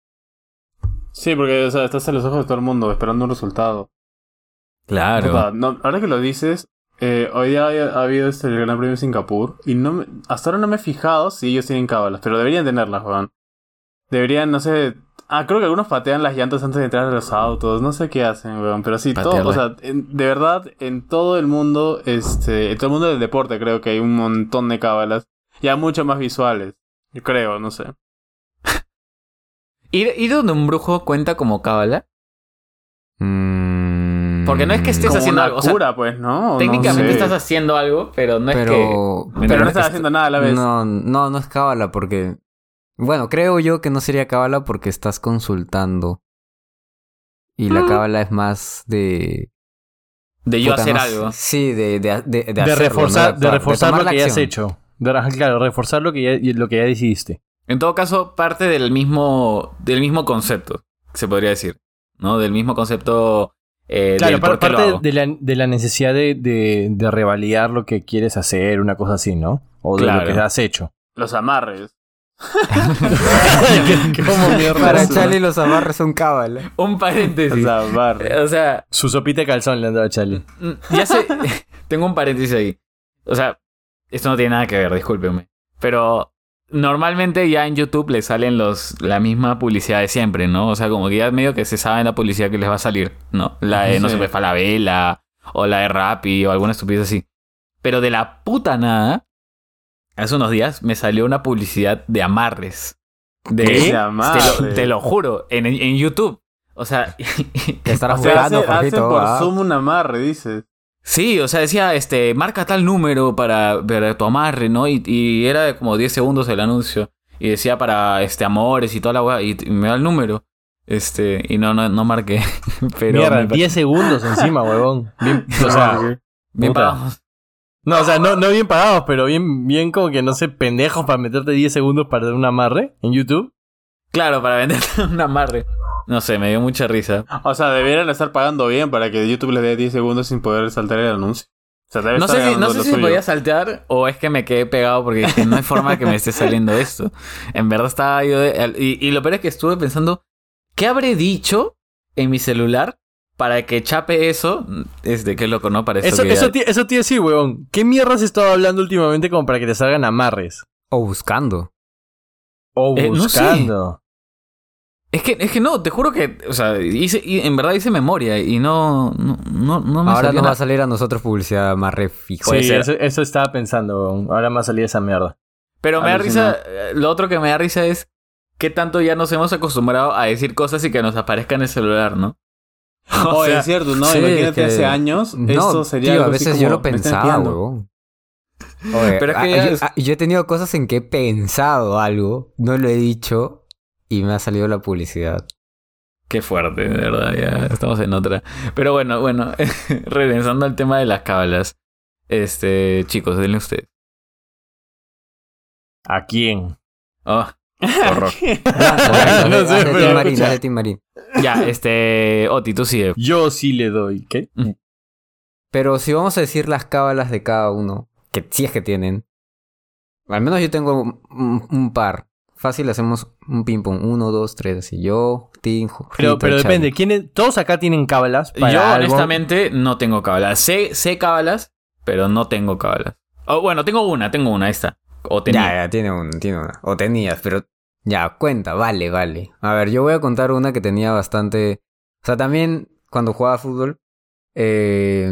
Sí, porque o sea, estás en los ojos de todo el mundo esperando un resultado. Claro. No, ahora que lo dices, eh, hoy día ha, ha habido este, el Gran Premio de Singapur y no me- hasta ahora no me he fijado si ellos tienen cábalas, pero deberían tenerlas, Juan. Deberían, no sé... Ah, creo que algunos patean las llantas antes de entrar a los autos, no sé qué hacen, weón, pero sí, todo, o sea, en- de verdad, en todo el mundo, este, en todo el mundo del deporte creo que hay un montón de cábalas, ya mucho más visuales, yo creo, no sé. ¿Ir, ir donde un brujo cuenta como cábala? Mm, Porque no es que estés Como haciendo una algo, o sea, cura, pues, ¿no? Técnicamente no sé. estás haciendo algo, pero no es que... pero, no es estás haciendo nada a la vez. No, no, no es cábala porque... Bueno, creo yo que no sería cábala porque estás consultando. Y la Mm. cábala es más de... De yo puta, hacer no algo. Sí, de, de, de, de De hacerlo, reforzar, ¿no? de actuar, reforzar tomar lo que ya has hecho. De, claro, reforzar lo que ya, lo que ya decidiste. En todo caso, parte del mismo, del mismo concepto, se podría decir. ¿No? Del mismo concepto eh, Claro, del qué lo parte hago. de la, de la necesidad de, de, de revalidar lo que quieres hacer, una cosa así, ¿no? O de Claro. lo que has hecho. Los amarres. ¿Qué- qué- cómo mierda? Para Charlie los amarres son cábala. Un paréntesis. Los amarres. o sea, Su sopita de calzón le han dado a Charlie. mm, ya sé, tengo un paréntesis ahí. O sea, esto no tiene nada que ver, discúlpenme. Pero normalmente ya en YouTube les salen los la misma publicidad de siempre, ¿no? O sea, como que ya medio que se sabe la publicidad que les va a salir, ¿no? La de No Sí. se me fa la vela, o la de Rappi, o alguna estupidez así. Pero de la puta nada, hace unos días me salió una publicidad de amarres. De, ¿Qué? De Te, lo, amarres. te lo juro, en, en YouTube. O sea, Te estarás O sea, buscando, hace, por ah. Zoom un amarre, dices. Sí, o sea, decía, este, marca tal número para ver tu amarre, ¿no? Y, y era de como 10 segundos el anuncio. Y decía para, este, amores y toda la weá. Y, y me da el número. Este, y no, no, no marqué. Pero Mierda, me parece 10 segundos encima, huevón. Bien, o sea, bien pagados. no, o sea, no, no bien pagados, pero bien, bien como que no sé, pendejos para meterte 10 segundos para dar un amarre en YouTube. Claro, para venderte un amarre. No sé, me dio mucha risa. O sea, debieran estar pagando bien para que YouTube les dé 10 segundos sin poder saltar el anuncio. O sea, debe No estar sé si, no sé si se suyo. podía saltear o es que me quedé pegado porque dije, no hay forma que me esté saliendo esto. En verdad estaba yo... de- y, y lo peor es que estuve pensando, ¿qué habré dicho en mi celular para que chape eso? Este, qué loco, ¿no? Para Eso, que eso, eso te iba a decir, huevón. ¿Qué mierda has estado hablando últimamente como para que te salgan amarres? O buscando. O Eh, no sé. Es que, es que no, te juro que, o sea, hice, y en verdad hice memoria y no, no, no, no me Ahora nos va a salir a nosotros publicidad más re fijo. Puede Sí, eso, eso estaba pensando. Ahora me va a salir esa mierda. Pero me da risa, eh, lo otro que me da risa es qué tanto ya nos hemos acostumbrado a decir cosas y que nos aparezca en el celular, ¿no? O sea, es cierto, ¿no? sí, Imagínate que- hace años, No, esto sería tío, a algo así veces yo lo pensaba, huevón. Oye, Pero es que ah, ya yo, es- ah, yo he tenido cosas en que he pensado algo, no lo he dicho y me ha salido la publicidad. Qué fuerte, de verdad, ya estamos en otra. Pero bueno, bueno, regresando al tema de las cábalas. Este, chicos, denle ustedes. ¿A quién? Oh, qué horror. Ya, este, Oti, tú sigue. Yo sí le doy. ¿Qué? Pero si vamos a decir las cábalas de cada uno, que sí es que tienen, al menos yo tengo un, un par. Fácil, hacemos un ping-pong. Uno, dos, tres, así. Yo, Tim, Pero, pero depende. ¿quiénes, todos acá tienen cábalas. para Yo, algo? honestamente, no tengo cábalas. Sé, sé cábalas, pero no tengo cábalas. Oh, bueno, tengo una, tengo una, está. O tenía. Ya, ya, tiene una, tiene una. O tenías, pero ya, cuenta, vale, vale. A ver, yo voy a contar una que tenía bastante... O sea, también cuando jugaba fútbol, eh,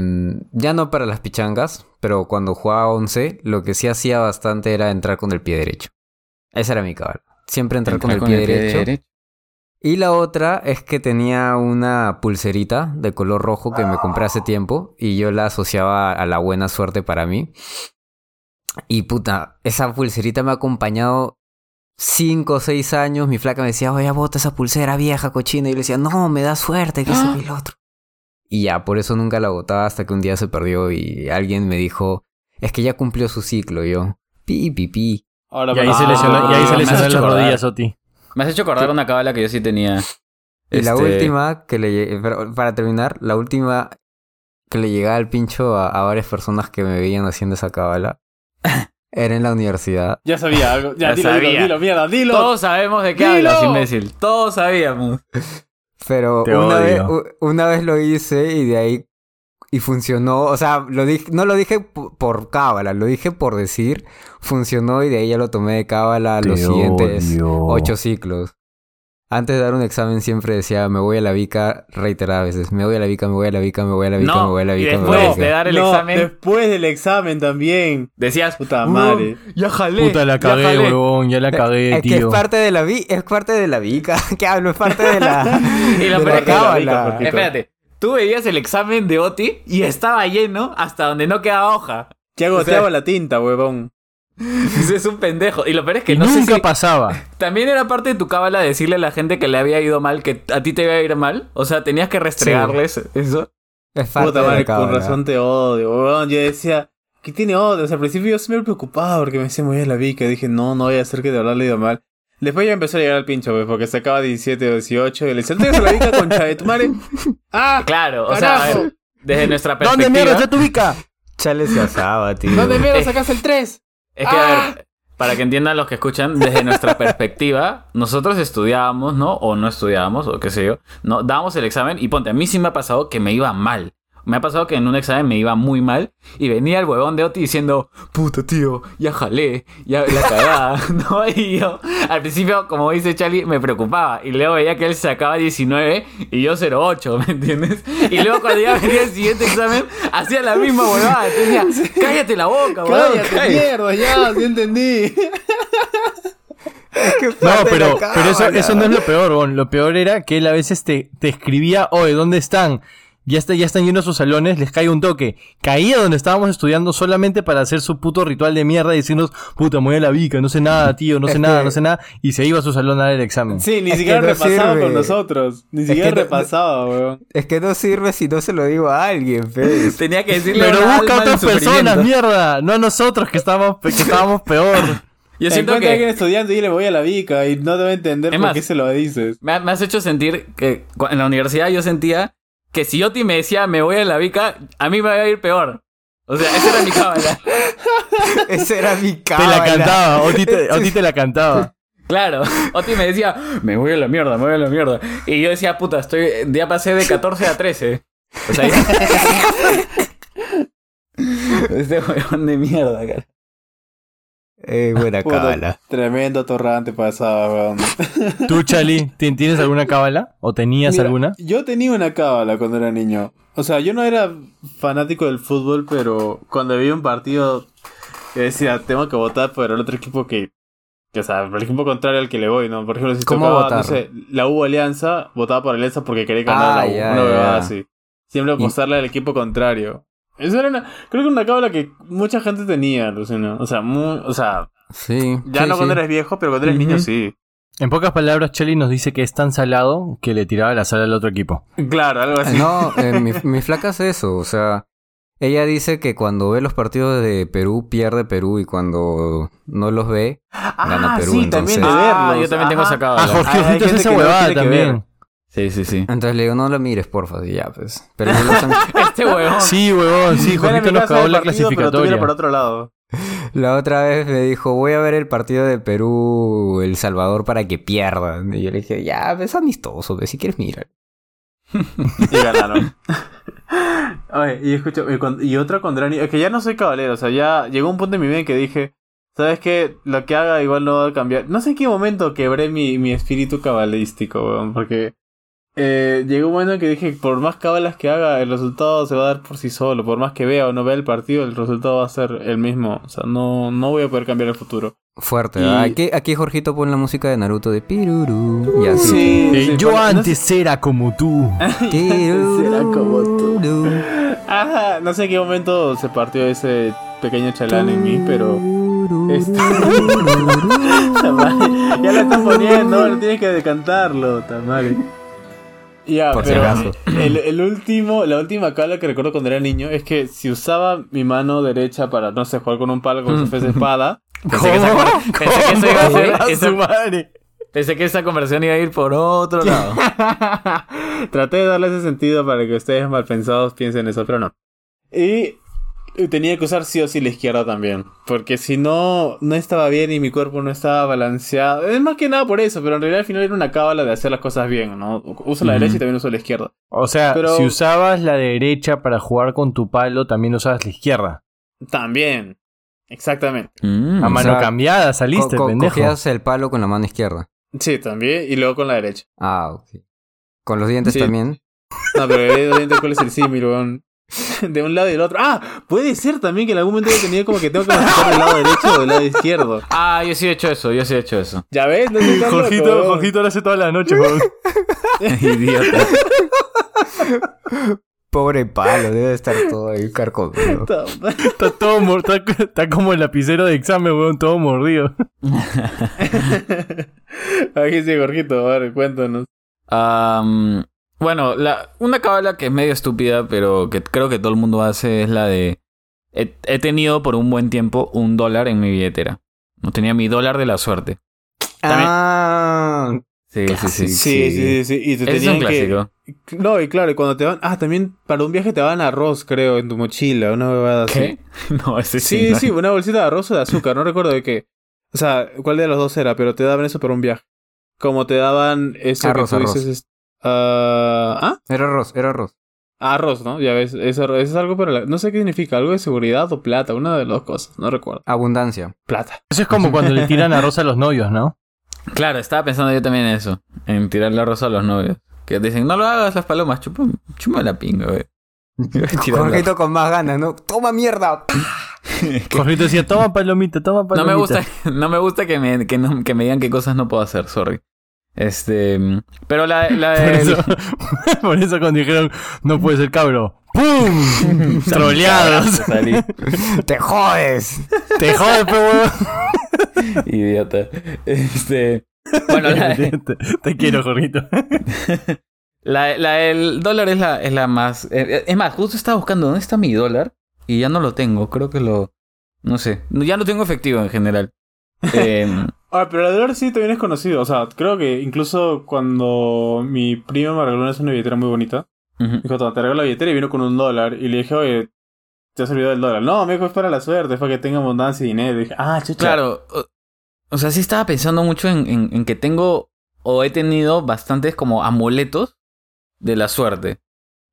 ya no para las pichangas, pero cuando jugaba 11, lo que sí hacía bastante era entrar con el pie derecho. Esa era mi cabal. Siempre entrar con el pie derecho. Y la otra es que tenía una pulserita de color rojo que me compré hace tiempo y yo la asociaba a la buena suerte para mí. Y puta, esa pulserita me ha acompañado cinco o seis años. Mi flaca me decía, oye, bota esa pulsera vieja, cochina. Y yo le decía, no, me da suerte, que el otro. Y ya, por eso nunca la botaba hasta que un día se perdió y alguien me dijo, es que ya cumplió su ciclo. Y yo, pi, pi, pi. Ahora Y ahí se lesionó, y ahí se Ah, lesionó hecho las rodillas, Oti. Me has hecho acordar una cábala que yo sí tenía. Y la Este, última que le para terminar, la última que le llegaba al pincho a, a varias personas que me veían haciendo esa cábala era en la universidad. Ya sabía algo. Ya, Ya dilo, sabía. dilo, dilo, mierda, dilo. Todos sabemos de qué ¡Dilo! hablas, imbécil. Todos sabíamos. Pero una vez, una vez lo hice y de ahí y funcionó, o sea, lo dije, no lo dije por cábala, lo dije por decir, funcionó y de ahí ya lo tomé de cábala los Te siguientes odio. ocho ciclos. Antes de dar un examen siempre decía, me voy a la vica reiteradas veces, me voy a la vica, me voy a la vica, me voy a la vica, me No, voy a la y vica, me voy a la después vica. de dar el No, examen, Después del examen también. decías, Puta "Uh, madre. ya jalé. Puta, la cagué, jalé". huevón, ya la cagué, Es que es tío. parte de la vi, es parte de la vica. ¿Qué hablo? Es parte de la, Y lo de la la cábala. vica, porque- Espérate, tú veías el examen de Oti y estaba lleno hasta donde no quedaba hoja. Ya goteaba la tinta, huevón. Ese es un pendejo. Y lo peor es que Y no sé nunca si... pasaba. También era parte de tu cábala decirle a la gente que le había ido mal, que a ti te iba a ir mal. O sea, tenías que restregarles eso. Es Puta madre, con razón te odio, huevón. Yo decía, ¿qué tiene odio? O sea, al principio yo siempre me preocupaba porque me decía, voy a la vica. Dije, no, no voy a hacer que de hablarle ido mal. Después ya empezó a llegar al pincho, pues, porque sacaba 17 o 18 y le decía, ¿no te a la de tu madre? ¡Ah! Claro, o sea, a Carajo. ver, desde nuestra ¿Dónde perspectiva... mierda está tu bica? Chale se asaba, tío. ¿Dónde mierda sacaste el 3? Es que, a ¡Ah! ver, para que entiendan los que escuchan, desde nuestra perspectiva, nosotros estudiábamos, ¿no? O no estudiábamos, o qué sé yo, ¿no? Dábamos el examen y ponte, a mí sí me ha pasado que me iba mal. Me ha pasado que en un examen me iba muy mal y venía el huevón de Oti diciendo, puta tío, ya jalé, ya la cagada, ¿no? Y yo, al principio, como dice Charlie, me preocupaba y luego veía que él sacaba 19 y yo 08, ¿me entiendes? Y luego cuando ya venía el siguiente examen, hacía la misma huevada, decía, cállate la boca, huevón, Cállate, cállate". mierda, ya, sí entendí. No, pero, pero eso, eso no es lo peor, huevón. Lo peor era que él a veces te, te escribía, oye, ¿dónde están? Ya, está, ya están yendo a sus salones, les cae un toque. Caía donde estábamos estudiando solamente para hacer su puto ritual de mierda y decirnos, puta, me voy a la vica, no sé nada, tío, no sé nada, que- no sé nada. Y se iba a su salón a dar el examen. Sí, ni Es siquiera que no repasaba sirve. con nosotros. Ni Es siquiera que no- repasaba, weón. Es que no sirve si no se lo digo a alguien, Fez. Tenía que decirle Pero a busca a otras personas, mierda, no a nosotros que estábamos, que estábamos peor. Yo siento Encuentra a alguien que estudiando y le voy a la vica y no debe entender Es por más, qué se lo dices. me, ha- me has hecho sentir que en la universidad yo sentía que si Oti me decía me voy a la vica, a mí me iba a ir peor. O sea, esa era mi cábala. Esa era mi Te cábala. la cantaba, Oti te, Oti te la cantaba. Claro, Oti me decía, me voy a la mierda, me voy a la mierda. Y yo decía, puta, estoy ya pasé de 14 a 13. O sea, ya- este huevón de mierda, cara. Eh, buena cábala. Tremendo torrante pasaba, weón. ¿Tú, Chali, ti- tienes alguna cábala? ¿O tenías Mira, alguna? Yo tenía una cábala cuando era niño. O sea, yo no era fanático del fútbol, pero cuando había un partido, yo decía, tengo que votar por el otro equipo que, que, o sea, por el equipo contrario al que le voy, ¿no? Por ejemplo, si ¿Cómo tocaba, votar? no sé, la U Alianza, votaba por Alianza porque quería ganar Ah, la U, ya, una huevada así. Siempre Y- apostarle al equipo contrario. Eso era una, creo que una cábala que mucha gente tenía, Luciano. O sea, muy, o sea, Sí. ya sí, no cuando sí. eres viejo, pero cuando eres niño sí. En pocas palabras, Chali nos dice que es tan salado que le tiraba la sal al otro equipo. Claro, algo así. No, eh, mi, mi flaca hace eso, o sea, ella dice que cuando ve los partidos de Perú pierde Perú y cuando no los ve, gana ah, Perú, sí, entonces- también de Ah, verlos. yo también tengo Ajá. esa cábala. Ah, Jorge esa no huevada también. Sí, sí, sí. entonces le digo, no lo mires, porfa, y ya, pues. Pero no lo hacen- Este huevón. Sí, huevón, sí, Jorgito nos cagó la partido, pero clasificatoria. por otro lado. La otra vez me dijo, voy a ver el partido de Perú-El Salvador para que pierdan. Y yo le dije, ya, es amistoso, pues, si quieres mirar. Y ganaron. Oye, y escucha, y, cuando- y otra cuando era niño, es que ya no soy caballero, o sea, ya llegó un punto en mi vida en que dije, ¿Sabes qué? Lo que haga igual no va a cambiar. No sé en qué momento quebré mi, mi espíritu cabalístico, weón, porque eh, llegó un momento en que dije, por más cabalas que haga, el resultado se va a dar por sí solo. Por más que vea o no vea el partido, el resultado va a ser el mismo. O sea, no, no voy a poder cambiar el futuro. Fuerte, Y-. Aquí, aquí Jorgito pone la música de Naruto de Piruru. Y así. Sí, Eh, sí, yo no antes era como tú. Será como tú. Ajá, no sé en qué momento se partió ese pequeño chalán en mí, pero. Este- ya lo estás poniendo, no tienes que decantarlo, Tamari. Ya, Por si pero acaso. el, el último, la última cabla que recuerdo cuando era niño es que si usaba mi mano derecha para, no sé, jugar con un palo como si fuese espada, Pensé que, esa, pensé que eso iba a ser. A esa- su madre. pensé que esa conversación iba a ir por otro lado. Traté de darle ese sentido para que ustedes malpensados piensen eso, pero no. Y tenía que usar sí o sí la izquierda también. Porque si no, no estaba bien y mi cuerpo no estaba balanceado. Es más que nada por eso, pero en realidad al final era una cábala de hacer las cosas bien, ¿no? Uso la derecha y también uso la izquierda. O sea, Pero- si usabas la derecha para jugar con tu palo, también usabas la izquierda. También. Exactamente. Mm. A mano sea, cambiada saliste, Co- co- pendejo. Cogías el palo con la mano izquierda. Sí, también. Y luego con la derecha. Ah, ok. Con los dientes Sí. también. No, pero cuál es el símil, weón. De un lado y del otro. Ah, puede ser también que en algún momento yo tenía como que tengo que masticar del lado derecho o del lado izquierdo. Ah, yo sí he hecho eso, yo sí he hecho eso. ¿Ya ves? No soy tan loco, Jorgito. Jorgito lo hace toda la noche, weón. Idiota. Pobre palo, debe estar todo ahí carcomido. Está todo mor- está, está como el lapicero de examen, weón, todo mordido. Aquí sí, Jorgito, a ver, cuéntanos. Am, bueno, la, una cábala que es medio estúpida, pero que creo que todo el mundo hace es la de... He, he tenido por un buen tiempo un dólar en mi billetera. No tenía mi dólar de la suerte. También- Ah, Sí, sí, sí. Sí, sí, sí, sí. Y te Ese es un que... clásico. No, y claro, y cuando te van... Ah, también para un viaje te van arroz, creo, en tu mochila, una bebada así. ¿Qué? No, ese sí. Sí, no. sí, una bolsita de arroz o de azúcar, no recuerdo de qué. O sea, cuál de los dos era, pero te daban eso para un viaje. Como te daban eso Arroz, que tú arroz. dices... es- ah, ¿Ah? era arroz, era arroz. Arroz, ¿no? Ya ves, eso, eso es algo para la... No sé qué significa, algo de seguridad o plata, una de las dos cosas, no recuerdo. Abundancia. Plata. Eso es como cuando le tiran arroz a los novios, ¿no? Claro, estaba pensando yo también en eso. En tirar la rosa a los novios. Que dicen, no lo hagas las palomas, chupa, chupa la pinga, güey. Jorgito con más ganas, ¿no? ¡Toma mierda! Jorgito decía, toma palomita, toma No palomita. me gusta, no me gusta que me, que, no- que me digan qué cosas no puedo hacer, sorry. Este. Pero la, la Por eso, por eso cuando dijeron, no puede ser cabro. ¡Pum! Troleados. ¡Te jodes! Te jodes, pe huevón. Idiota. Este. Bueno, la, te, te quiero, Jorgito. la, la del dólar es la, es la más. eh, Es más, justo estaba buscando dónde está mi dólar y ya no lo tengo. Creo que lo. No sé. Ya no tengo efectivo en general. Em, Ah, pero el dólar sí también es conocido. O sea, creo que incluso cuando mi primo me regaló una billetera muy bonita, ujú. dijo, te regalo la billetera y vino con un dólar. Y le dije, oye, te has olvidado del dólar. No, dijo, es para la suerte, es para que tenga abundancia y dinero. Y dije, ah, chucha. Claro. O, o sea, sí estaba pensando mucho en, en- en que tengo o he tenido bastantes como amuletos de la suerte.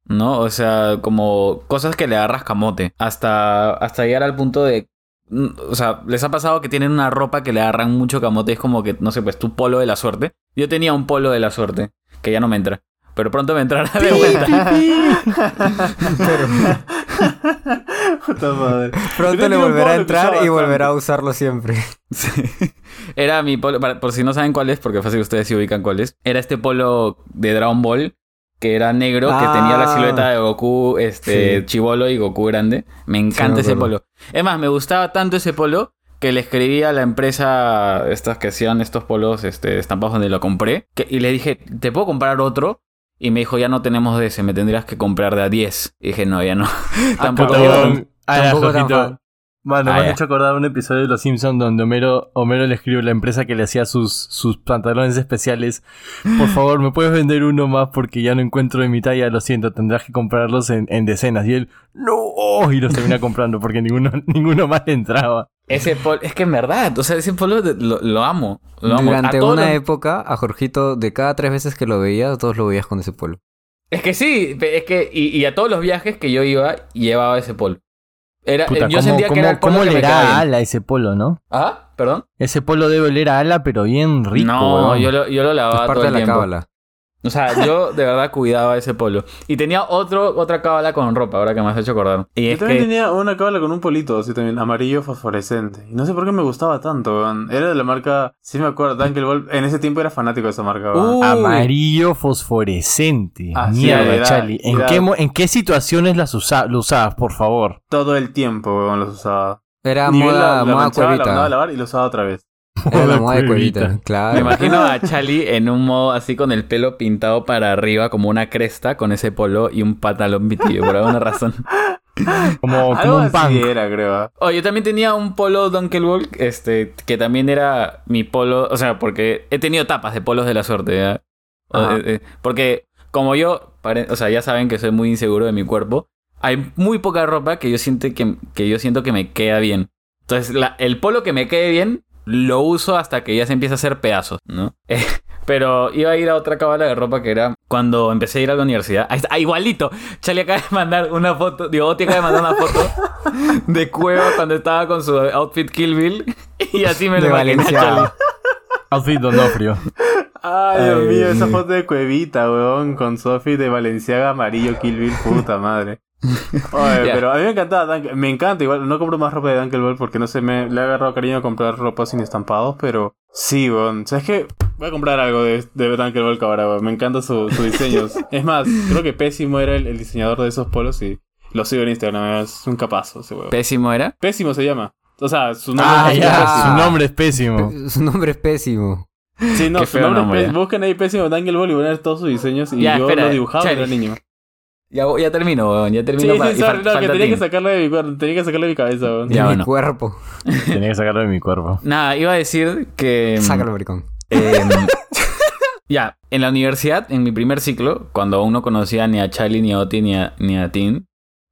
¿No? O sea, como cosas que le agarras camote. Hasta, hasta llegar al punto de. Mm, O sea, les ha pasado que tienen una ropa que le agarran mucho camote. Es como que, no sé, pues tu polo de la suerte. Yo tenía un polo de la suerte. Que ya no me entra. Pero pronto me entrará de vuelta. Puta madre. Pronto le volverá a entrar y volverá a usarlo siempre. Sí. Era mi polo, para- por si no saben cuál es, porque fácil ustedes sí ubican cuál es. Era este polo de Dragon Ball, que era negro, que Ah. tenía la silueta de Goku, este, Sí. chivolo y Goku grande. Me encanta me ese polo. Es más, me gustaba tanto ese polo que le escribí a la empresa, estas que hacían estos polos este, estampados donde lo compré, que- y le dije, ¿te puedo comprar otro? Y me dijo, ya no tenemos de ese, me tendrías que comprar de a 10. Y dije, no, ya no. Tampoco. Ah, ya, Tampoco Mano, Ah, me han hecho acordar un episodio de Los Simpsons donde Homero, Homero le escribe a la empresa que le hacía sus, sus pantalones especiales. Por favor, ¿me puedes vender uno más? Porque ya no encuentro de mi talla, lo siento, tendrás que comprarlos en, en decenas. Y él, ¡no! Y los termina comprando porque ninguno, ninguno más le entraba. Ese polo, es que en verdad, o sea, ese polo lo, lo amo. Lo amo. Durante A una época, a Jorgito, de cada tres veces que lo veías, todos lo veías con ese polo. Es que sí, es que, y, y a todos los viajes que yo iba, llevaba ese polo. Era, Puta, yo ¿cómo, sentía que era cómo polo que me olerá quedaba a bien. ala ese polo, no? ¿Ah? ¿Perdón? Ese polo debe oler a ala, pero bien rico, no, yo lo, yo lo Es lavaba parte todo de el la tiempo. cábala. O sea, yo de verdad cuidaba ese polo. Y tenía otro, otra cábala con ropa, ahora que me has hecho acordar. Y Yo es también que... tenía una cábala con un polito así también, amarillo fosforescente. Y no sé por qué me gustaba tanto, weón. Era de la marca, sí me acuerdo, Dunkelball. En ese tiempo era fanático de esa marca, weón. Uh, Amarillo fosforescente. Mierda, era- Charlie. ¿En, era- qué, ¿En qué situaciones las usa- lo usabas, por favor? Todo el tiempo, weón, los usaba. Era Ni moda, la, la moda manchaba, la mandaba a lavar y lo usaba otra vez. Era la Moda moda de cuevita. cuevita, Me claro. imagino a Chali en un modo así con el pelo pintado para arriba como una cresta con ese polo y un pantalón metido por alguna razón. Como, como Algo un punk. era, creo. Oh, yo también tenía un polo Dunkelwall, este, que también era mi polo, o sea, porque he tenido tapas de polos de la suerte, eh, eh, porque como yo, pare- o sea, ya saben que soy muy inseguro de mi cuerpo, hay muy poca ropa que yo siento que, que yo siento que me queda bien. Entonces, la- el polo que me quede bien, lo uso hasta que ya se empieza a hacer pedazos, ¿no? Eh, pero iba a ir a otra cabala de ropa que era cuando empecé a ir a la universidad. Ahí está, ah, igualito. Charlie acaba de mandar una foto, digo, Oti acaba de mandar una foto de Cueva cuando estaba con su outfit Kill Bill. Y así me De lo imaginé a Charlie. Valenciaga. Outfit Donofrio. Ay, Dios Ay, mío, esa foto de Cuevita, weón, con Sophie de Valenciaga amarillo Kill Bill, puta madre. Oye, pero a mí me encantaba Dunkel- me encanta igual, no compro más ropa de Dunkelball porque no sé, me le he agarrado cariño a comprar ropa sin estampados, pero sí, weón, ¿sabes qué? Voy a comprar algo de, de Dunkelball ahora, weón, me encanta su, su diseño. es más, creo que Pésimo era el, el diseñador de esos polos y lo sigo en Instagram, es un capazo ese weón. Pésimo era. Pésimo se llama. O sea, su nombre Ah, es ya. Pésimo. Su nombre es pésimo. Su nombre es pésimo. Sí, no, su nombre, nombre, es Pés- ya. Busquen ahí Pésimo Dunkelball y van a ver todos sus diseños y Ya, yo espera, lo dibujaba cuando era niño. Ya, ya termino, weón. Ya Sí, termino. sí, para- y sorry, fal- no, que tenía que sacarlo de mi cuerpo, tenía que sacarlo de mi cabeza, weón. De Ya, mi bueno. cuerpo. Tenía que sacarlo de mi cuerpo. Nada, iba a decir que. Sácalo, maricón. Em, ya, en la universidad, en mi primer ciclo, cuando aún no conocía ni a Charlie, ni a Oti, ni a, ni a Tim,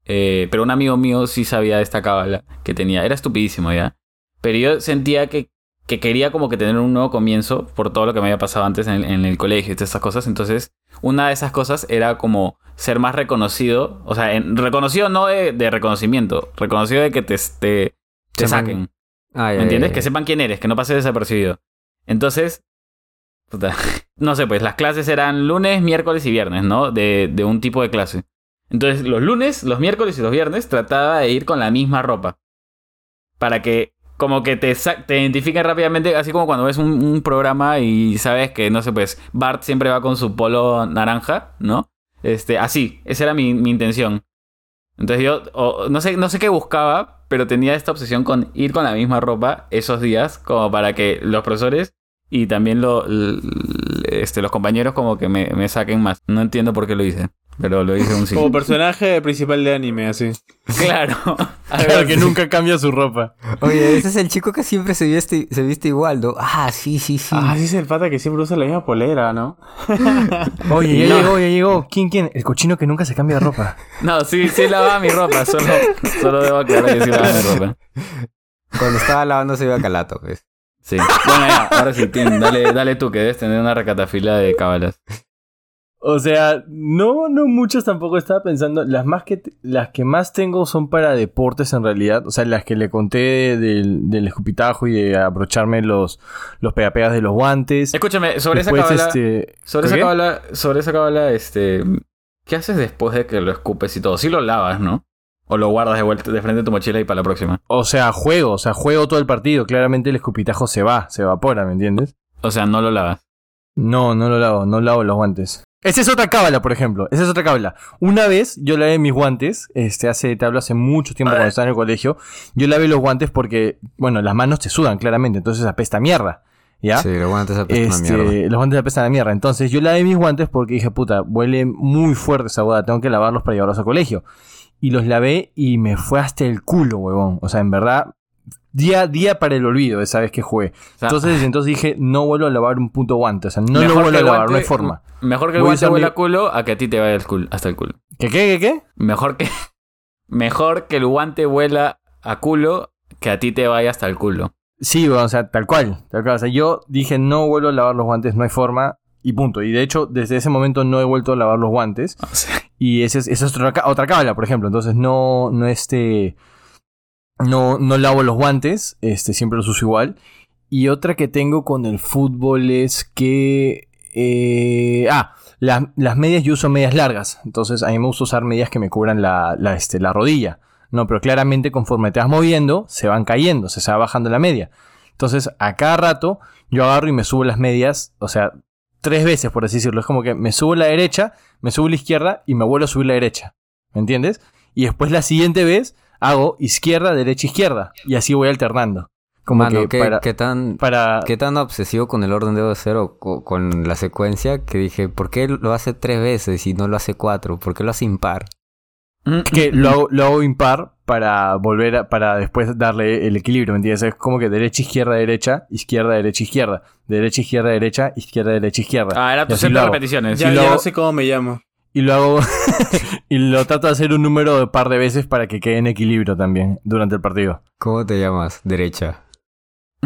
eh, pero un amigo mío sí sabía de esta cábala que tenía. Era estupidísimo ya. Pero yo sentía que, que quería como que tener un nuevo comienzo por todo lo que me había pasado antes en, el- en el colegio y todas esas cosas. Entonces, una de esas cosas era como ser más reconocido. O sea, en- reconocido no de, de reconocimiento, reconocido de que te, te, te saquen. Ay, ¿Me entiendes? ay. Que sepan quién eres, que no pases desapercibido. Entonces, puta, no sé, pues las clases eran lunes, miércoles y viernes, ¿no? De, de un tipo de clase. Entonces, los lunes, los miércoles y los viernes trataba de ir con la misma ropa. Para que, como que te, te identifiquen rápidamente, así como cuando ves un, un programa y sabes que, no sé, pues Bart siempre va con su polo naranja, ¿no? Este, así, esa era mi, mi intención. Entonces yo, no, sé, no sé qué buscaba, pero tenía esta obsesión con ir con la misma ropa esos días, como para que los profesores y también lo- este, los compañeros como que me, me saquen más. No entiendo por qué lo hice, pero lo hice un sí. Como personaje principal de anime, así. Claro. Claro que nunca cambia su ropa. Oye, ese es el chico que siempre se viste, se viste igual, ¿no? Ah, sí, sí, sí. Ah, sí es el pata que siempre usa la misma polera, ¿no? Oye, ya No. llegó, ya llegó. ¿Quién, quién? El cochino que nunca se cambia de ropa. No, sí, sí lavaba mi ropa, solo, solo debo aclarar que sí lavaba mi ropa. Cuando estaba lavando se iba a calato, pues. Sí. Bueno, ya, ahora sí, Tim, dale, dale tú, que debes tener una recatafila de cábalas. O sea, no, no muchas tampoco estaba pensando. Las más que las que más tengo son para deportes en realidad. O sea, las que le conté del, del escupitajo y de abrocharme los, los pegapegas de los guantes. Escúchame, sobre Después, esa cábala... este. Sobre esa ¿qué? cábala, sobre esa cábala, este, ¿qué haces después de que lo escupes y todo? Sí lo lavas, ¿no? O lo guardas de vuelta de frente a tu mochila y para la próxima. O sea, juego, o sea, juego todo el partido. Claramente el escupitajo se va, se evapora, ¿me entiendes? O sea, no lo lavas. No, no lo lavo, no lavo los guantes. Esa es otra cábala, por ejemplo. Esa es otra cábala. Una vez yo lavé mis guantes, este, hace, te hablo hace mucho tiempo cuando estaba en el colegio. Yo lavé los guantes porque, bueno, las manos te sudan claramente, entonces apesta a mierda. ¿Ya? Sí, los guantes apestan Este, a mierda. los guantes apestan a mierda. Entonces yo lavé mis guantes porque dije, puta, huele muy fuerte esa boda, tengo que lavarlos para llevarlos al colegio. Y los lavé y me fue hasta el culo, huevón. O sea, en verdad, día, día para el olvido esa vez que jugué. O sea, Entonces, desde entonces dije, no vuelvo a lavar un puto guante. O sea, no lo vuelvo a lavar, no hay forma. Mejor que el Voy guante huela mi- a culo a que a ti te vaya el culo, hasta el culo. ¿Qué, qué, qué, qué? Mejor que, mejor que el guante huela a culo que a ti te vaya hasta el culo. Sí, bueno, o sea, tal cual, tal cual. O sea, yo dije, no vuelvo a lavar los guantes, no hay forma. Y punto. Y de hecho, desde ese momento no he vuelto a lavar los guantes. O sea, Y esa es, esa es otra, otra cábala, por ejemplo. Entonces, no, no este. No, no lavo los guantes, este, siempre los uso igual. Y otra que tengo con el fútbol es que... eh, ah, las, medias yo uso medias largas. Entonces a mí me gusta usar medias que me cubran la, la, este, la rodilla. No, pero claramente conforme te vas moviendo, se van cayendo, se va bajando la media. Entonces a cada rato yo agarro y me subo las medias, o sea, tres veces por así decirlo. Es como que me subo la derecha, me subo la izquierda y me vuelvo a subir la derecha. ¿Me entiendes? Y después la siguiente vez hago izquierda, derecha, izquierda. Y así voy alternando. Como Mano, que ¿qué, para, qué tan, para- qué tan obsesivo con el orden debo ser o co- con la secuencia que dije, ¿por qué lo hace tres veces y no lo hace cuatro? ¿Por qué lo hace impar? que lo hago, lo hago impar para volver a, para después darle el equilibrio, ¿me entiendes? Es como que derecha, izquierda, derecha, izquierda, derecha, izquierda, derecha, izquierda, derecha, izquierda, derecha, izquierda. Ah, era tu set de repeticiones. Ya, ya no sé cómo me llamo. Y lo hago y lo trato de hacer un número de par de veces para que quede en equilibrio también durante el partido. ¿Cómo te llamas? Derecha.